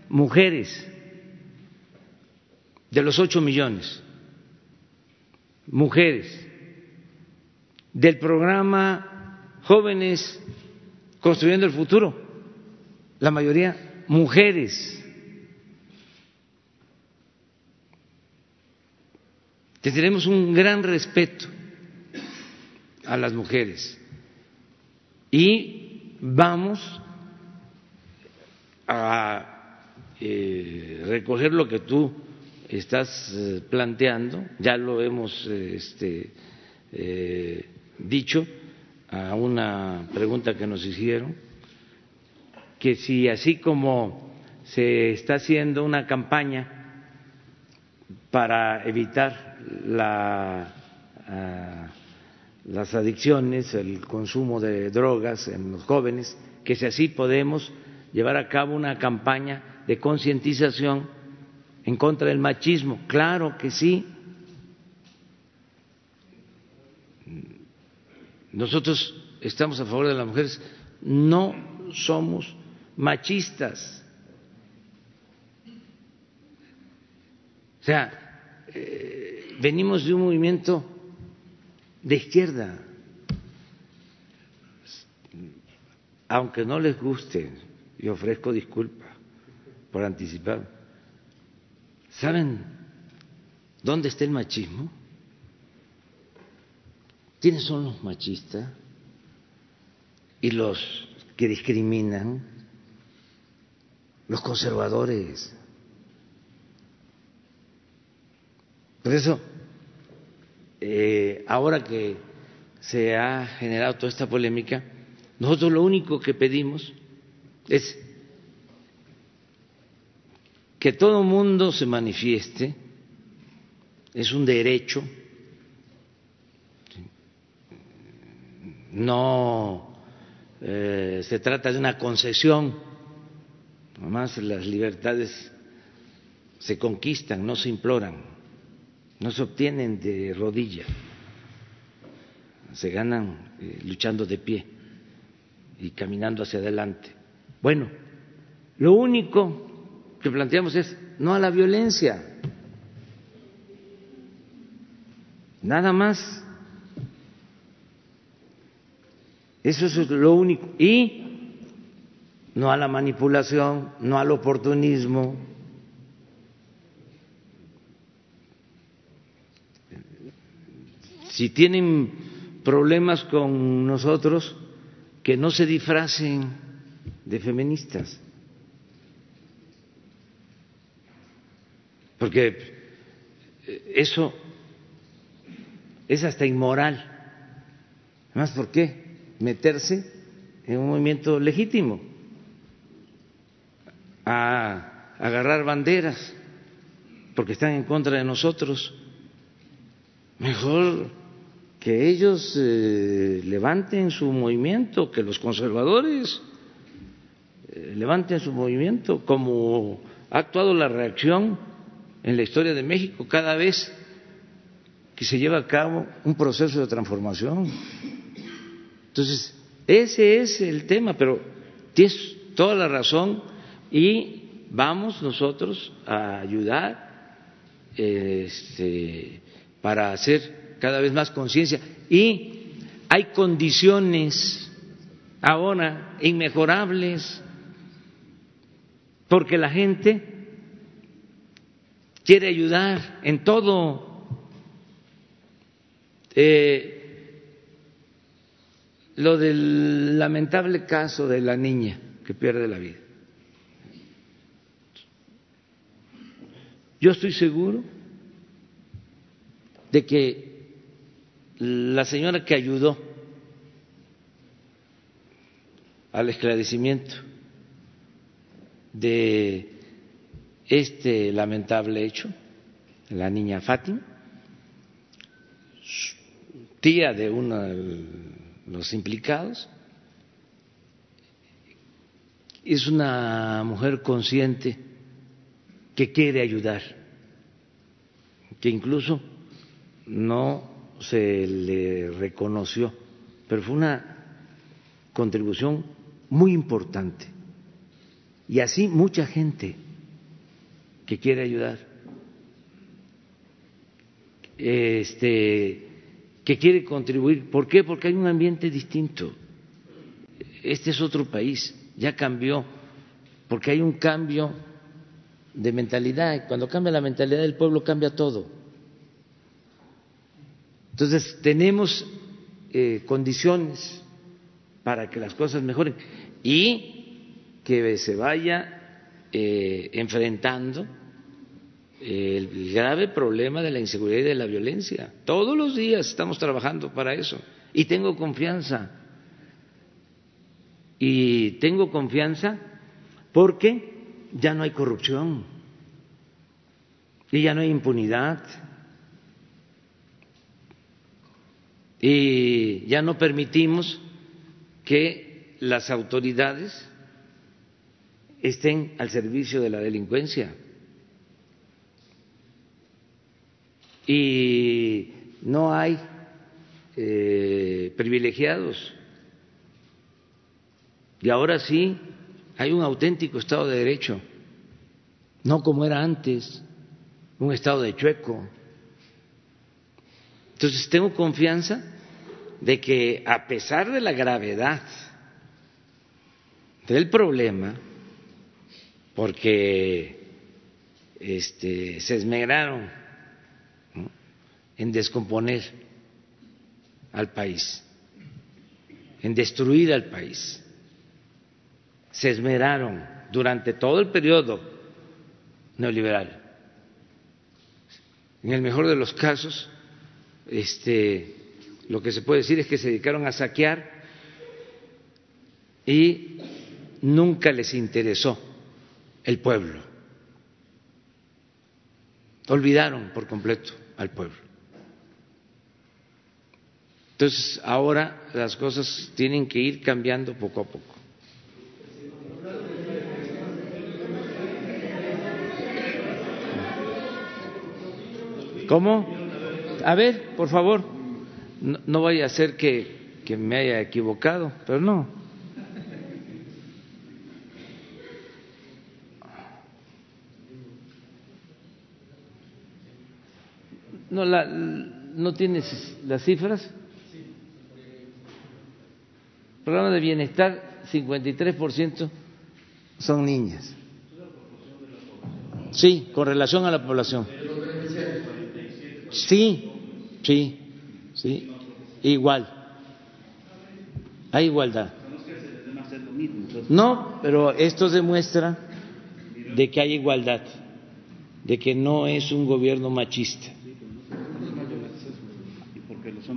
mujeres, de los ocho millones, mujeres. Del programa Jóvenes Construyendo el Futuro, la mayoría mujeres. tenemos un gran respeto a las mujeres. Y vamos a eh, recoger lo que tú estás eh, planteando, ya lo hemos este, eh, dicho a una pregunta que nos hicieron, que si así como se está haciendo una campaña para evitar la ah, las adicciones, el consumo de drogas en los jóvenes, que si así podemos llevar a cabo una campaña de concientización en contra del machismo. Claro que sí. Nosotros estamos a favor de las mujeres, no somos machistas. O sea, eh, venimos de un movimiento de izquierda, aunque no les guste, y ofrezco disculpas por anticipar, ¿saben dónde está el machismo? ¿Quiénes son los machistas y los que discriminan? Los conservadores. Por eso eh, ahora que se ha generado toda esta polémica, nosotros lo único que pedimos es que todo mundo se manifieste, es un derecho, no eh, se trata de una concesión, nomás las libertades se conquistan, no se imploran no se obtienen de rodilla, se ganan eh, luchando de pie y caminando hacia adelante. Bueno, lo único que planteamos es no a la violencia, nada más. Eso es lo único. Y no a la manipulación, no al oportunismo, Si tienen problemas con nosotros, que no se disfracen de feministas. Porque eso es hasta inmoral. Además, ¿por qué meterse en un movimiento legítimo? A agarrar banderas porque están en contra de nosotros. Mejor que ellos eh, levanten su movimiento, que los conservadores eh, levanten su movimiento, como ha actuado la reacción en la historia de México cada vez que se lleva a cabo un proceso de transformación. Entonces, ese es el tema, pero tienes toda la razón y vamos nosotros a ayudar este, para hacer cada vez más conciencia. Y hay condiciones ahora inmejorables, porque la gente quiere ayudar en todo. Eh, lo del lamentable caso de la niña que pierde la vida. Yo estoy seguro de que la señora que ayudó al esclarecimiento de este lamentable hecho, la niña Fátima, tía de uno de los implicados, es una mujer consciente que quiere ayudar, que incluso no se le reconoció, pero fue una contribución muy importante. Y así mucha gente que quiere ayudar, este, que quiere contribuir. ¿Por qué? Porque hay un ambiente distinto. Este es otro país, ya cambió, porque hay un cambio de mentalidad. Cuando cambia la mentalidad del pueblo, cambia todo. Entonces, tenemos eh, condiciones para que las cosas mejoren y que se vaya eh, enfrentando el grave problema de la inseguridad y de la violencia. Todos los días estamos trabajando para eso y tengo confianza. Y tengo confianza porque ya no hay corrupción y ya no hay impunidad y ya no permitimos que las autoridades estén al servicio de la delincuencia. Y no hay eh, privilegiados. Y ahora sí hay un auténtico Estado de Derecho, no como era antes, un Estado de chueco. Entonces tengo confianza de que a pesar de la gravedad del problema, porque este, se esmeraron en descomponer al país, en destruir al país. Se esmeraron durante todo el periodo neoliberal. En el mejor de los casos, este, lo que se puede decir es que se dedicaron a saquear y nunca les interesó el pueblo. Olvidaron por completo al pueblo. Entonces, ahora las cosas tienen que ir cambiando poco a poco. ¿Cómo? A ver, por favor, no, vaya a ser que, que me haya equivocado, pero no. ¿No, la, ¿No tienes las cifras? Programa de bienestar, 53% son niñas. Sí, con relación a la población. Sí, sí, sí, igual. Hay igualdad. No, pero esto demuestra de que hay igualdad, de que no es un gobierno machista.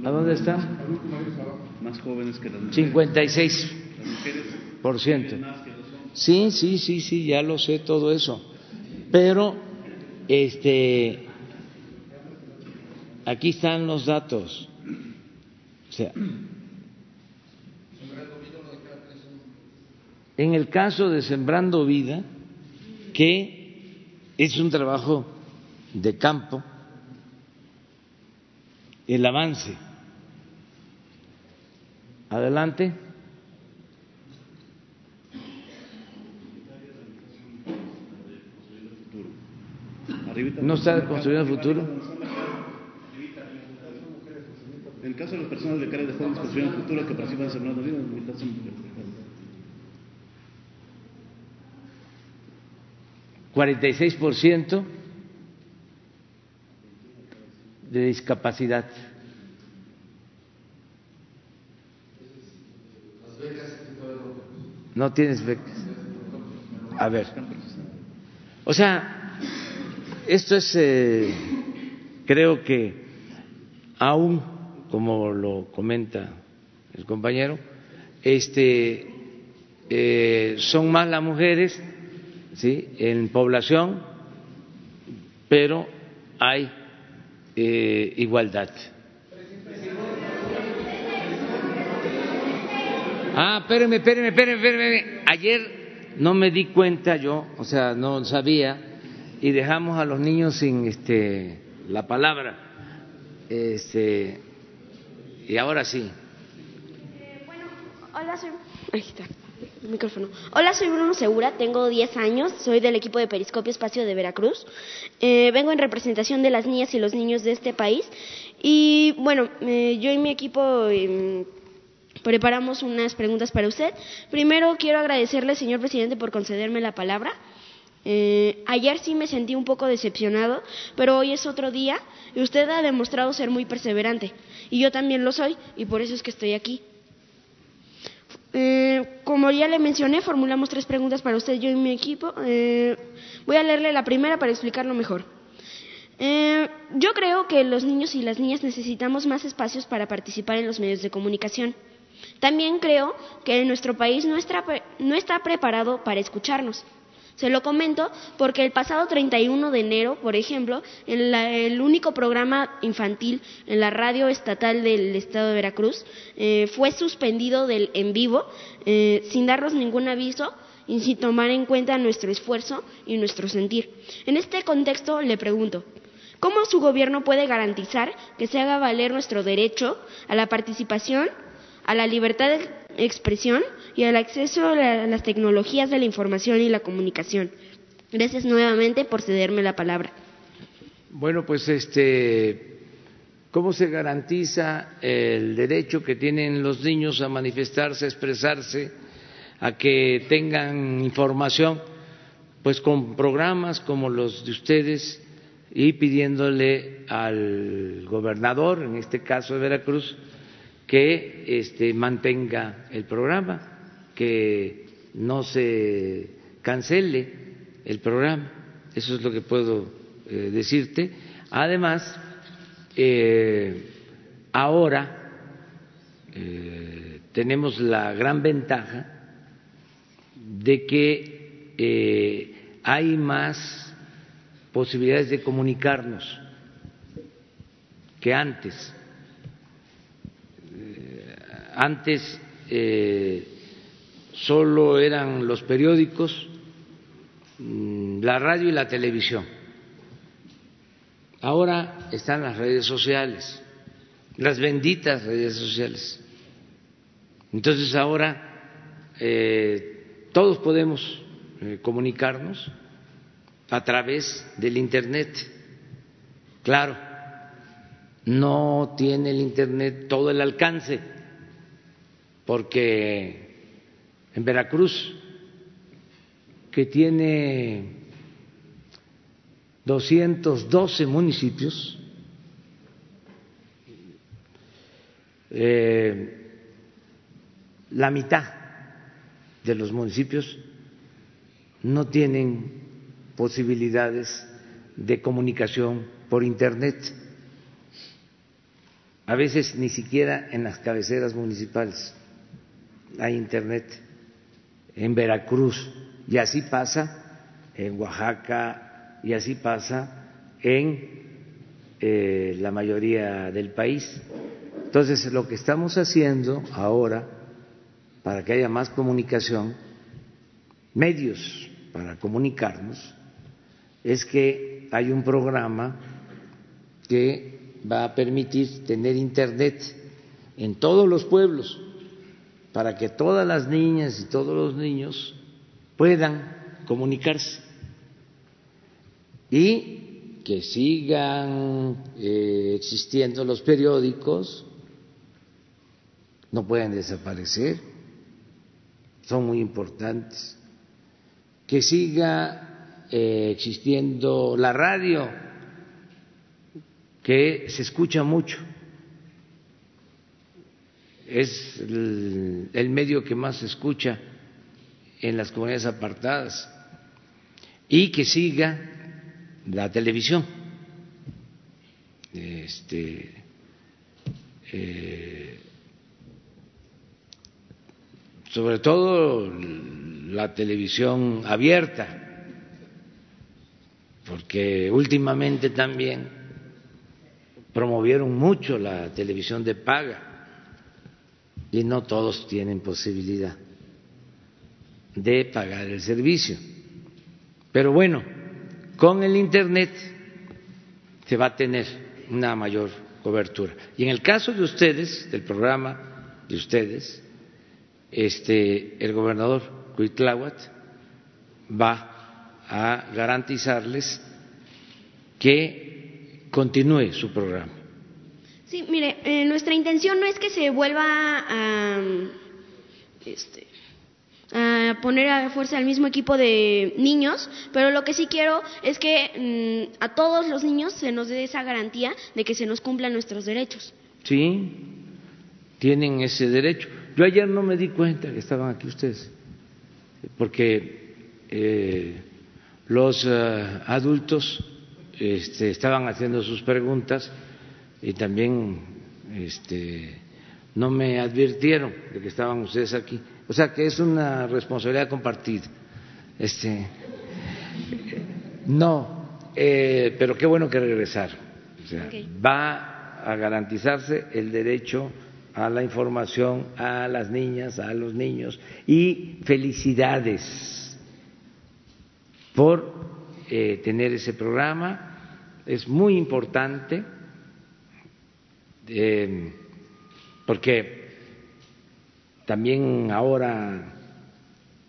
¿A dónde está? Más jóvenes que las mujeres. 56 Las mujeres por ciento. más que los hombres. Sí, sí, sí, sí, ya lo sé todo eso. Pero, este, aquí están los datos. O sea, en el caso de Sembrando Vida, que es un trabajo de campo, el avance. Adelante. ¿No está construyendo el futuro? En el caso de las personas de cara de jóvenes construyendo el futuro que participan en Sembrando Vida, la mitad son mujeres. 46% de discapacidad. No tienes becas. A ver. O sea, esto es, eh, creo que aún, como lo comenta el compañero, este, eh, son más las mujeres ¿sí? en población, pero hay eh, igualdad. Ah, espéreme, espéreme, espéreme, espéreme. Ayer no me di cuenta yo, o sea, no sabía, y dejamos a los niños sin este, la palabra. Este, y ahora sí. Bueno, hola, soy... Ahí está, el micrófono. Hola, soy Bruno Segura, tengo 10 años, soy del equipo de Periscopio Espacio de Veracruz. Eh, vengo en representación de las niñas y los niños de este país. Y bueno, eh, yo y mi equipo eh, preparamos unas preguntas para usted. Primero, quiero agradecerle, señor presidente, por concederme la palabra. Eh, ayer sí me sentí un poco decepcionado, pero hoy es otro día y usted ha demostrado ser muy perseverante. Y yo también lo soy, y por eso es que estoy aquí. Eh, como ya le mencioné, formulamos tres preguntas para usted, yo y mi equipo. Eh, voy a leerle la primera para explicarlo mejor. Eh, yo creo que los niños y las niñas necesitamos más espacios para participar en los medios de comunicación. También creo que nuestro país no está, no está preparado para escucharnos. Se lo comento porque el pasado 31 de enero, por ejemplo, en la- el único programa infantil en la radio estatal del estado de Veracruz eh, fue suspendido del en vivo eh, sin darnos ningún aviso y sin tomar en cuenta nuestro esfuerzo y nuestro sentir. En este contexto le pregunto, ¿cómo su gobierno puede garantizar que se haga valer nuestro derecho a la participación, a la libertad de expresión y al acceso a la- las tecnologías de la información y la comunicación? Gracias nuevamente por cederme la palabra. Bueno, pues este, ¿cómo se garantiza el derecho que tienen los niños a manifestarse, a expresarse, a que tengan información? Pues con programas como los de ustedes y pidiéndole al gobernador, en este caso de Veracruz, que este, mantenga el programa, que no se cancele el programa. Eso es lo que puedo eh, decirte. Además, eh, ahora eh, tenemos la gran ventaja de que hay más posibilidades de comunicarnos que antes. Antes eh, solo eran los periódicos, mm, la radio y la televisión. Ahora están las redes sociales, las benditas redes sociales. Entonces ahora eh, todos podemos eh, comunicarnos a través del Internet. Claro, no tiene el Internet todo el alcance, porque en Veracruz, que tiene 212 municipios, eh, la mitad de los municipios no tienen posibilidades de comunicación por Internet. A veces ni siquiera en las cabeceras municipales hay Internet. En Veracruz, y así pasa en Oaxaca, y así pasa en eh, la mayoría del país. Entonces, lo que estamos haciendo ahora, para que haya más comunicación, medios para comunicarnos, es que hay un programa que va a permitir tener Internet en todos los pueblos para que todas las niñas y todos los niños puedan comunicarse y que sigan eh, existiendo los periódicos, no pueden desaparecer, son muy importantes, que siga eh, existiendo la radio, que se escucha mucho, es el, medio que más se escucha en las comunidades apartadas, y que siga la televisión. Este, eh, sobre todo la televisión abierta, porque últimamente también promovieron mucho la televisión de paga y no todos tienen posibilidad de pagar el servicio. Pero bueno, con el Internet se va a tener una mayor cobertura. Y en el caso de ustedes, del programa de ustedes, este, el gobernador Cuitláhuac va a garantizarles que continúe su programa. Sí, mire, eh, nuestra intención no es que se vuelva a, este, a poner a fuerza al mismo equipo de niños, pero lo que sí quiero es que mm, a todos los niños se nos dé esa garantía de que se nos cumplan nuestros derechos. Sí, tienen ese derecho. Yo ayer no me di cuenta que estaban aquí ustedes, porque eh, los eh, adultos este, estaban haciendo sus preguntas y también este, no me advirtieron de que estaban ustedes aquí. O sea que es una responsabilidad compartida. Este, no, eh, pero qué bueno que regresar. O sea, Va a garantizarse el derecho a la información a las niñas, a los niños y felicidades por eh, tener ese programa. Es muy importante eh, porque también ahora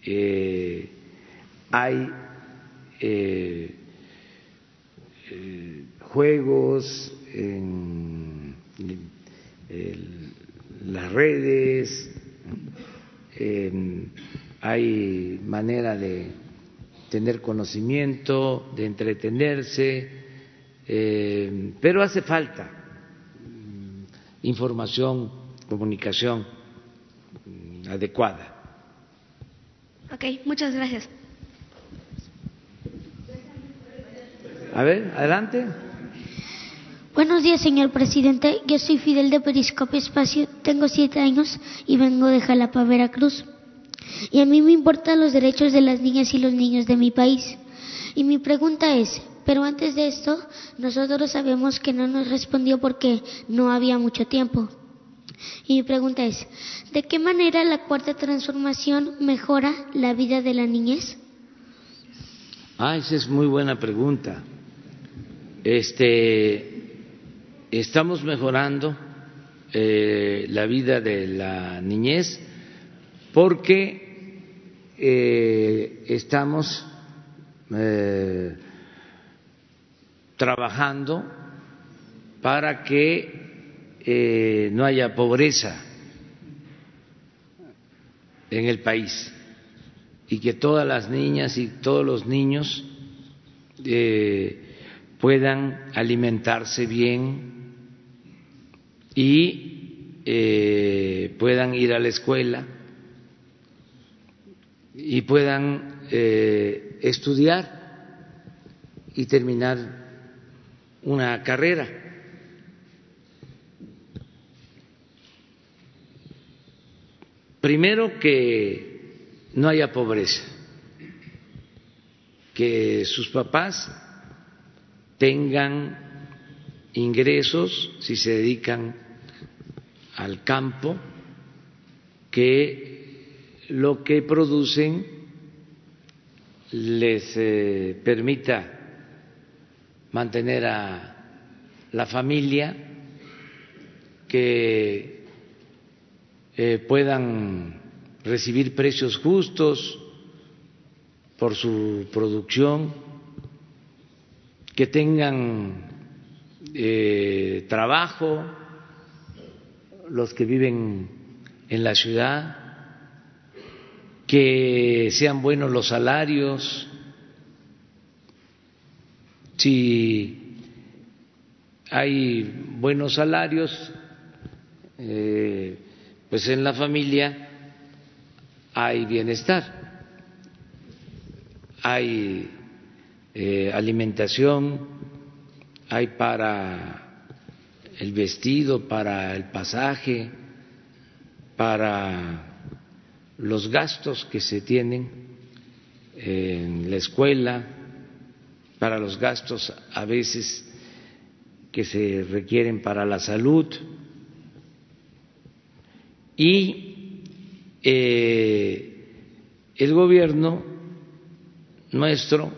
eh, hay eh, eh, juegos en, en las redes, hay manera de tener conocimiento, de entretenerse, pero hace falta información, comunicación mm, adecuada. Ok, muchas gracias. A ver, adelante. Buenos días, señor presidente. Yo soy Fidel de Periscope Espacio, tengo siete años y vengo de Jalapa, Veracruz. Y a mí me importan los derechos de las niñas y los niños de mi país. Y mi pregunta es, pero antes de esto, nosotros sabemos que no nos respondió porque no había mucho tiempo. Y mi pregunta es, ¿de qué manera la cuarta transformación mejora la vida de la niñez? Ah, esa es muy buena pregunta. Este, estamos mejorando eh, la vida de la niñez porque eh, estamos eh, trabajando para que eh, no haya pobreza en el país y que todas las niñas y todos los niños eh, puedan alimentarse bien y eh, puedan ir a la escuela y puedan eh, estudiar y terminar una carrera. Primero que no haya pobreza, que sus papás tengan ingresos si se dedican al campo, que lo que producen les eh, permita mantener a la familia, que eh, puedan recibir precios justos por su producción, que tengan eh, trabajo, los que viven en la ciudad, que sean buenos los salarios, si hay buenos salarios, eh, pues en la familia hay bienestar, hay eh, alimentación, hay para el vestido, para el pasaje, para los gastos que se tienen en la escuela, para los gastos a veces que se requieren para la salud. Y eh, el gobierno nuestro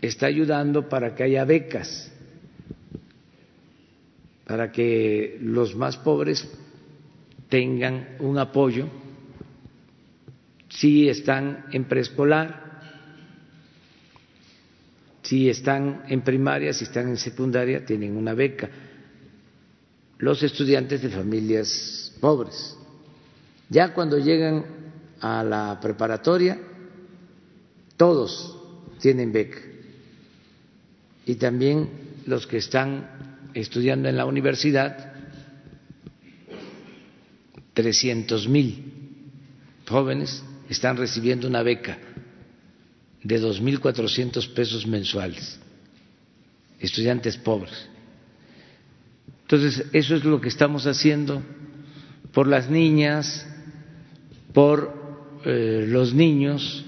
está ayudando para que haya becas para que los más pobres tengan un apoyo. Si están en preescolar, si están en primaria, si están en secundaria, tienen una beca. Los estudiantes de familias pobres. Ya cuando llegan a la preparatoria, todos tienen beca. Y también los que están estudiando en la universidad, trescientos mil jóvenes están recibiendo una beca de dos mil cuatrocientos pesos mensuales, estudiantes pobres. Entonces, eso es lo que estamos haciendo por las niñas, por eh, los niños.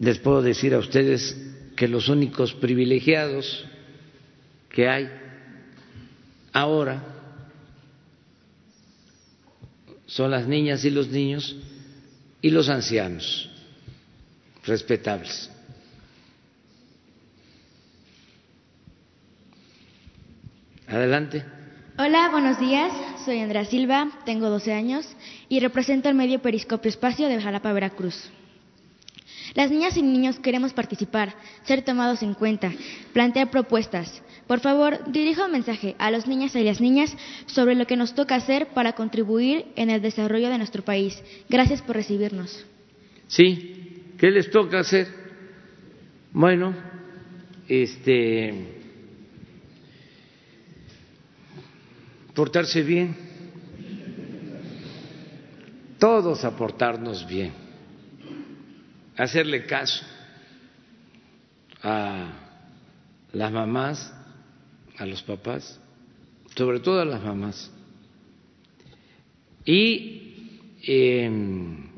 Les puedo decir a ustedes que los únicos privilegiados que hay ahora son las niñas y los niños y los ancianos respetables. Adelante. Hola, buenos días. Soy Andrea Silva, tengo 12 años y represento el medio Periscopio Espacio de Jalapa, Veracruz. Las niñas y niños queremos participar, ser tomados en cuenta, plantear propuestas. Por favor, dirija un mensaje a los niños y las niñas sobre lo que nos toca hacer para contribuir en el desarrollo de nuestro país. Gracias por recibirnos. Sí, ¿qué les toca hacer? Bueno, este portarse bien, todos aportarnos bien hacerle caso a las mamás, a los papás, sobre todo a las mamás, y em,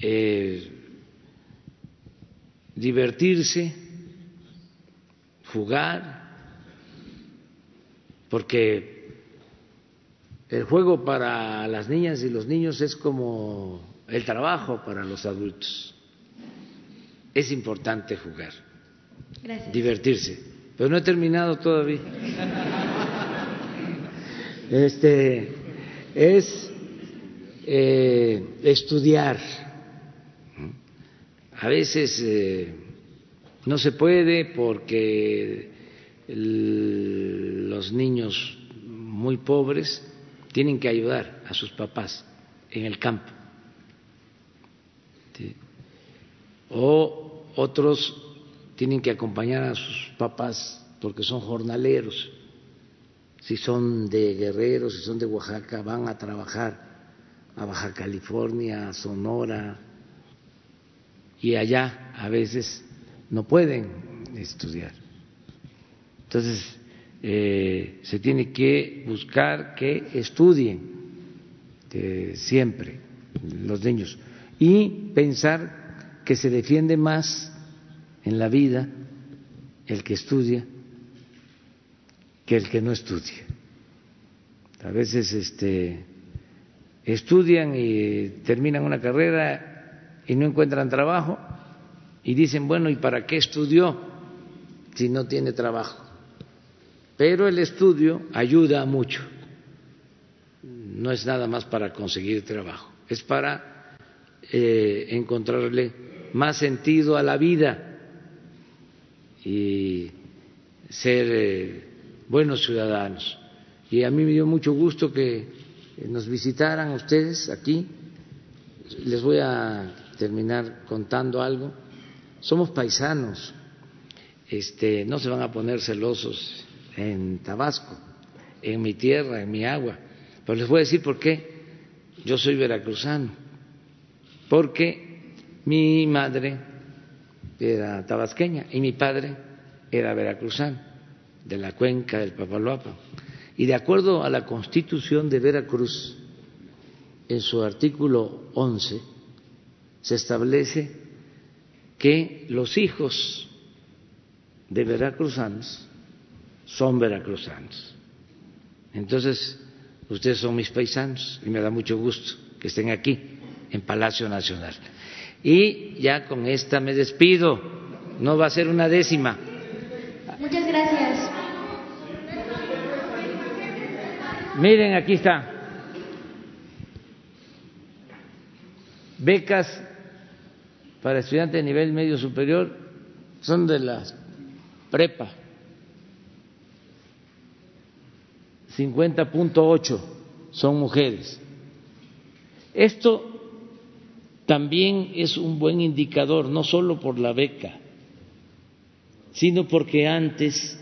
eh, divertirse, jugar, porque el juego para las niñas y los niños es como el trabajo para los adultos. Es importante jugar, divertirse, pero no he terminado todavía. Este es eh, estudiar. A veces eh, no se puede porque los niños muy pobres tienen que ayudar a sus papás en el campo o otros tienen que acompañar a sus papás porque son jornaleros. Si son de Guerrero, si son de Oaxaca, van a trabajar a Baja California, Sonora, y allá a veces no pueden estudiar. Entonces, eh, se tiene que buscar que estudien siempre los niños y pensar que se defiende más en la vida el que estudia que el que no estudia. A veces este, estudian y terminan una carrera y no encuentran trabajo y dicen, bueno, ¿y para qué estudió si no tiene trabajo? Pero el estudio ayuda mucho, no es nada más para conseguir trabajo, es para eh, encontrarle más sentido a la vida y ser eh, buenos ciudadanos. Y a mí me dio mucho gusto que nos visitaran ustedes aquí. Les voy a terminar contando algo. Somos paisanos, este, no se van a poner celosos en Tabasco, en mi tierra, en mi agua. Pero les voy a decir por qué yo soy veracruzano. Porque mi madre era tabasqueña y mi padre era veracruzano, de la cuenca del Papaloapa. Y de acuerdo a la constitución de Veracruz, en su artículo 11, se establece que los hijos de veracruzanos son veracruzanos. Entonces, ustedes son mis paisanos y me da mucho gusto que estén aquí, en Palacio Nacional. Y ya con esta me despido, no va a ser una décima. Muchas gracias. Miren, aquí está. Becas para estudiantes de nivel medio superior son de las prepa. 50.8 son mujeres. Esto también es un buen indicador, no solo por la beca, sino porque antes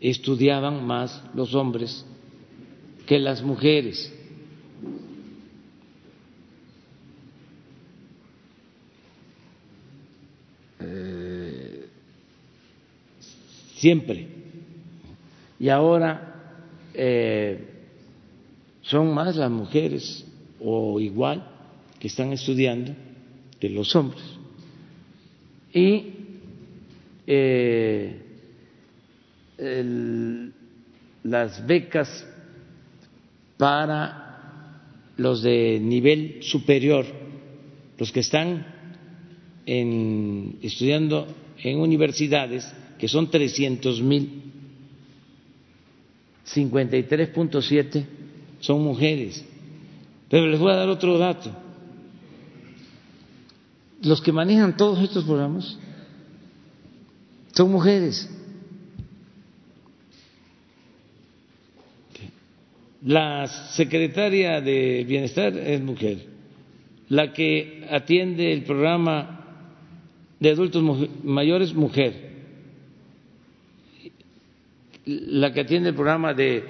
estudiaban más los hombres que las mujeres. Eh, siempre. Y ahora eh, son más las mujeres o igual que están estudiando que los hombres. Y eh, las becas para los de nivel superior, los que están estudiando en universidades, que son 300 mil, 53.7 son mujeres. Pero les voy a dar otro dato. Los que manejan todos estos programas son mujeres. La secretaria de Bienestar es mujer. La que atiende el programa de adultos mayores, mujer. La que atiende el programa de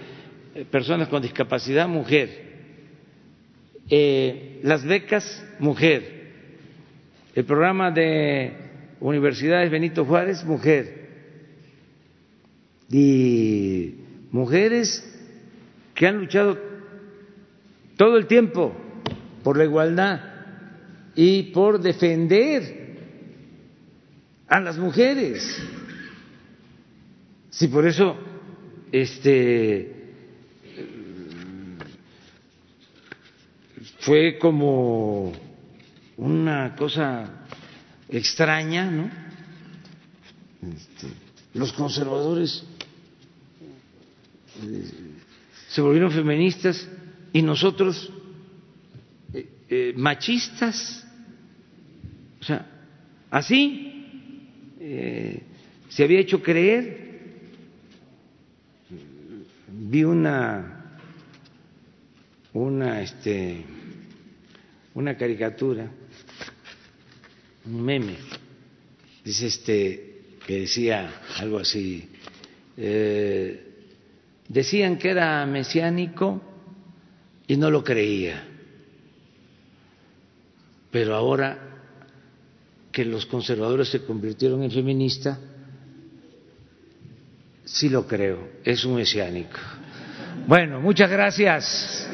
personas con discapacidad, mujer. Eh, las becas, mujer. El programa de universidades Benito Juárez, mujer. Y mujeres que han luchado todo el tiempo por la igualdad y por defender a las mujeres. Si por eso este fue como una cosa extraña, ¿no? Este, los conservadores eh, se volvieron feministas y nosotros eh, eh, machistas. O sea, así se había hecho creer. Vi una una este una caricatura, un meme, dice este que decía algo así. Decían que era mesiánico y no lo creía. pero ahora que los conservadores se convirtieron en feminista, sí lo creo, es un mesiánico. Bueno, muchas gracias.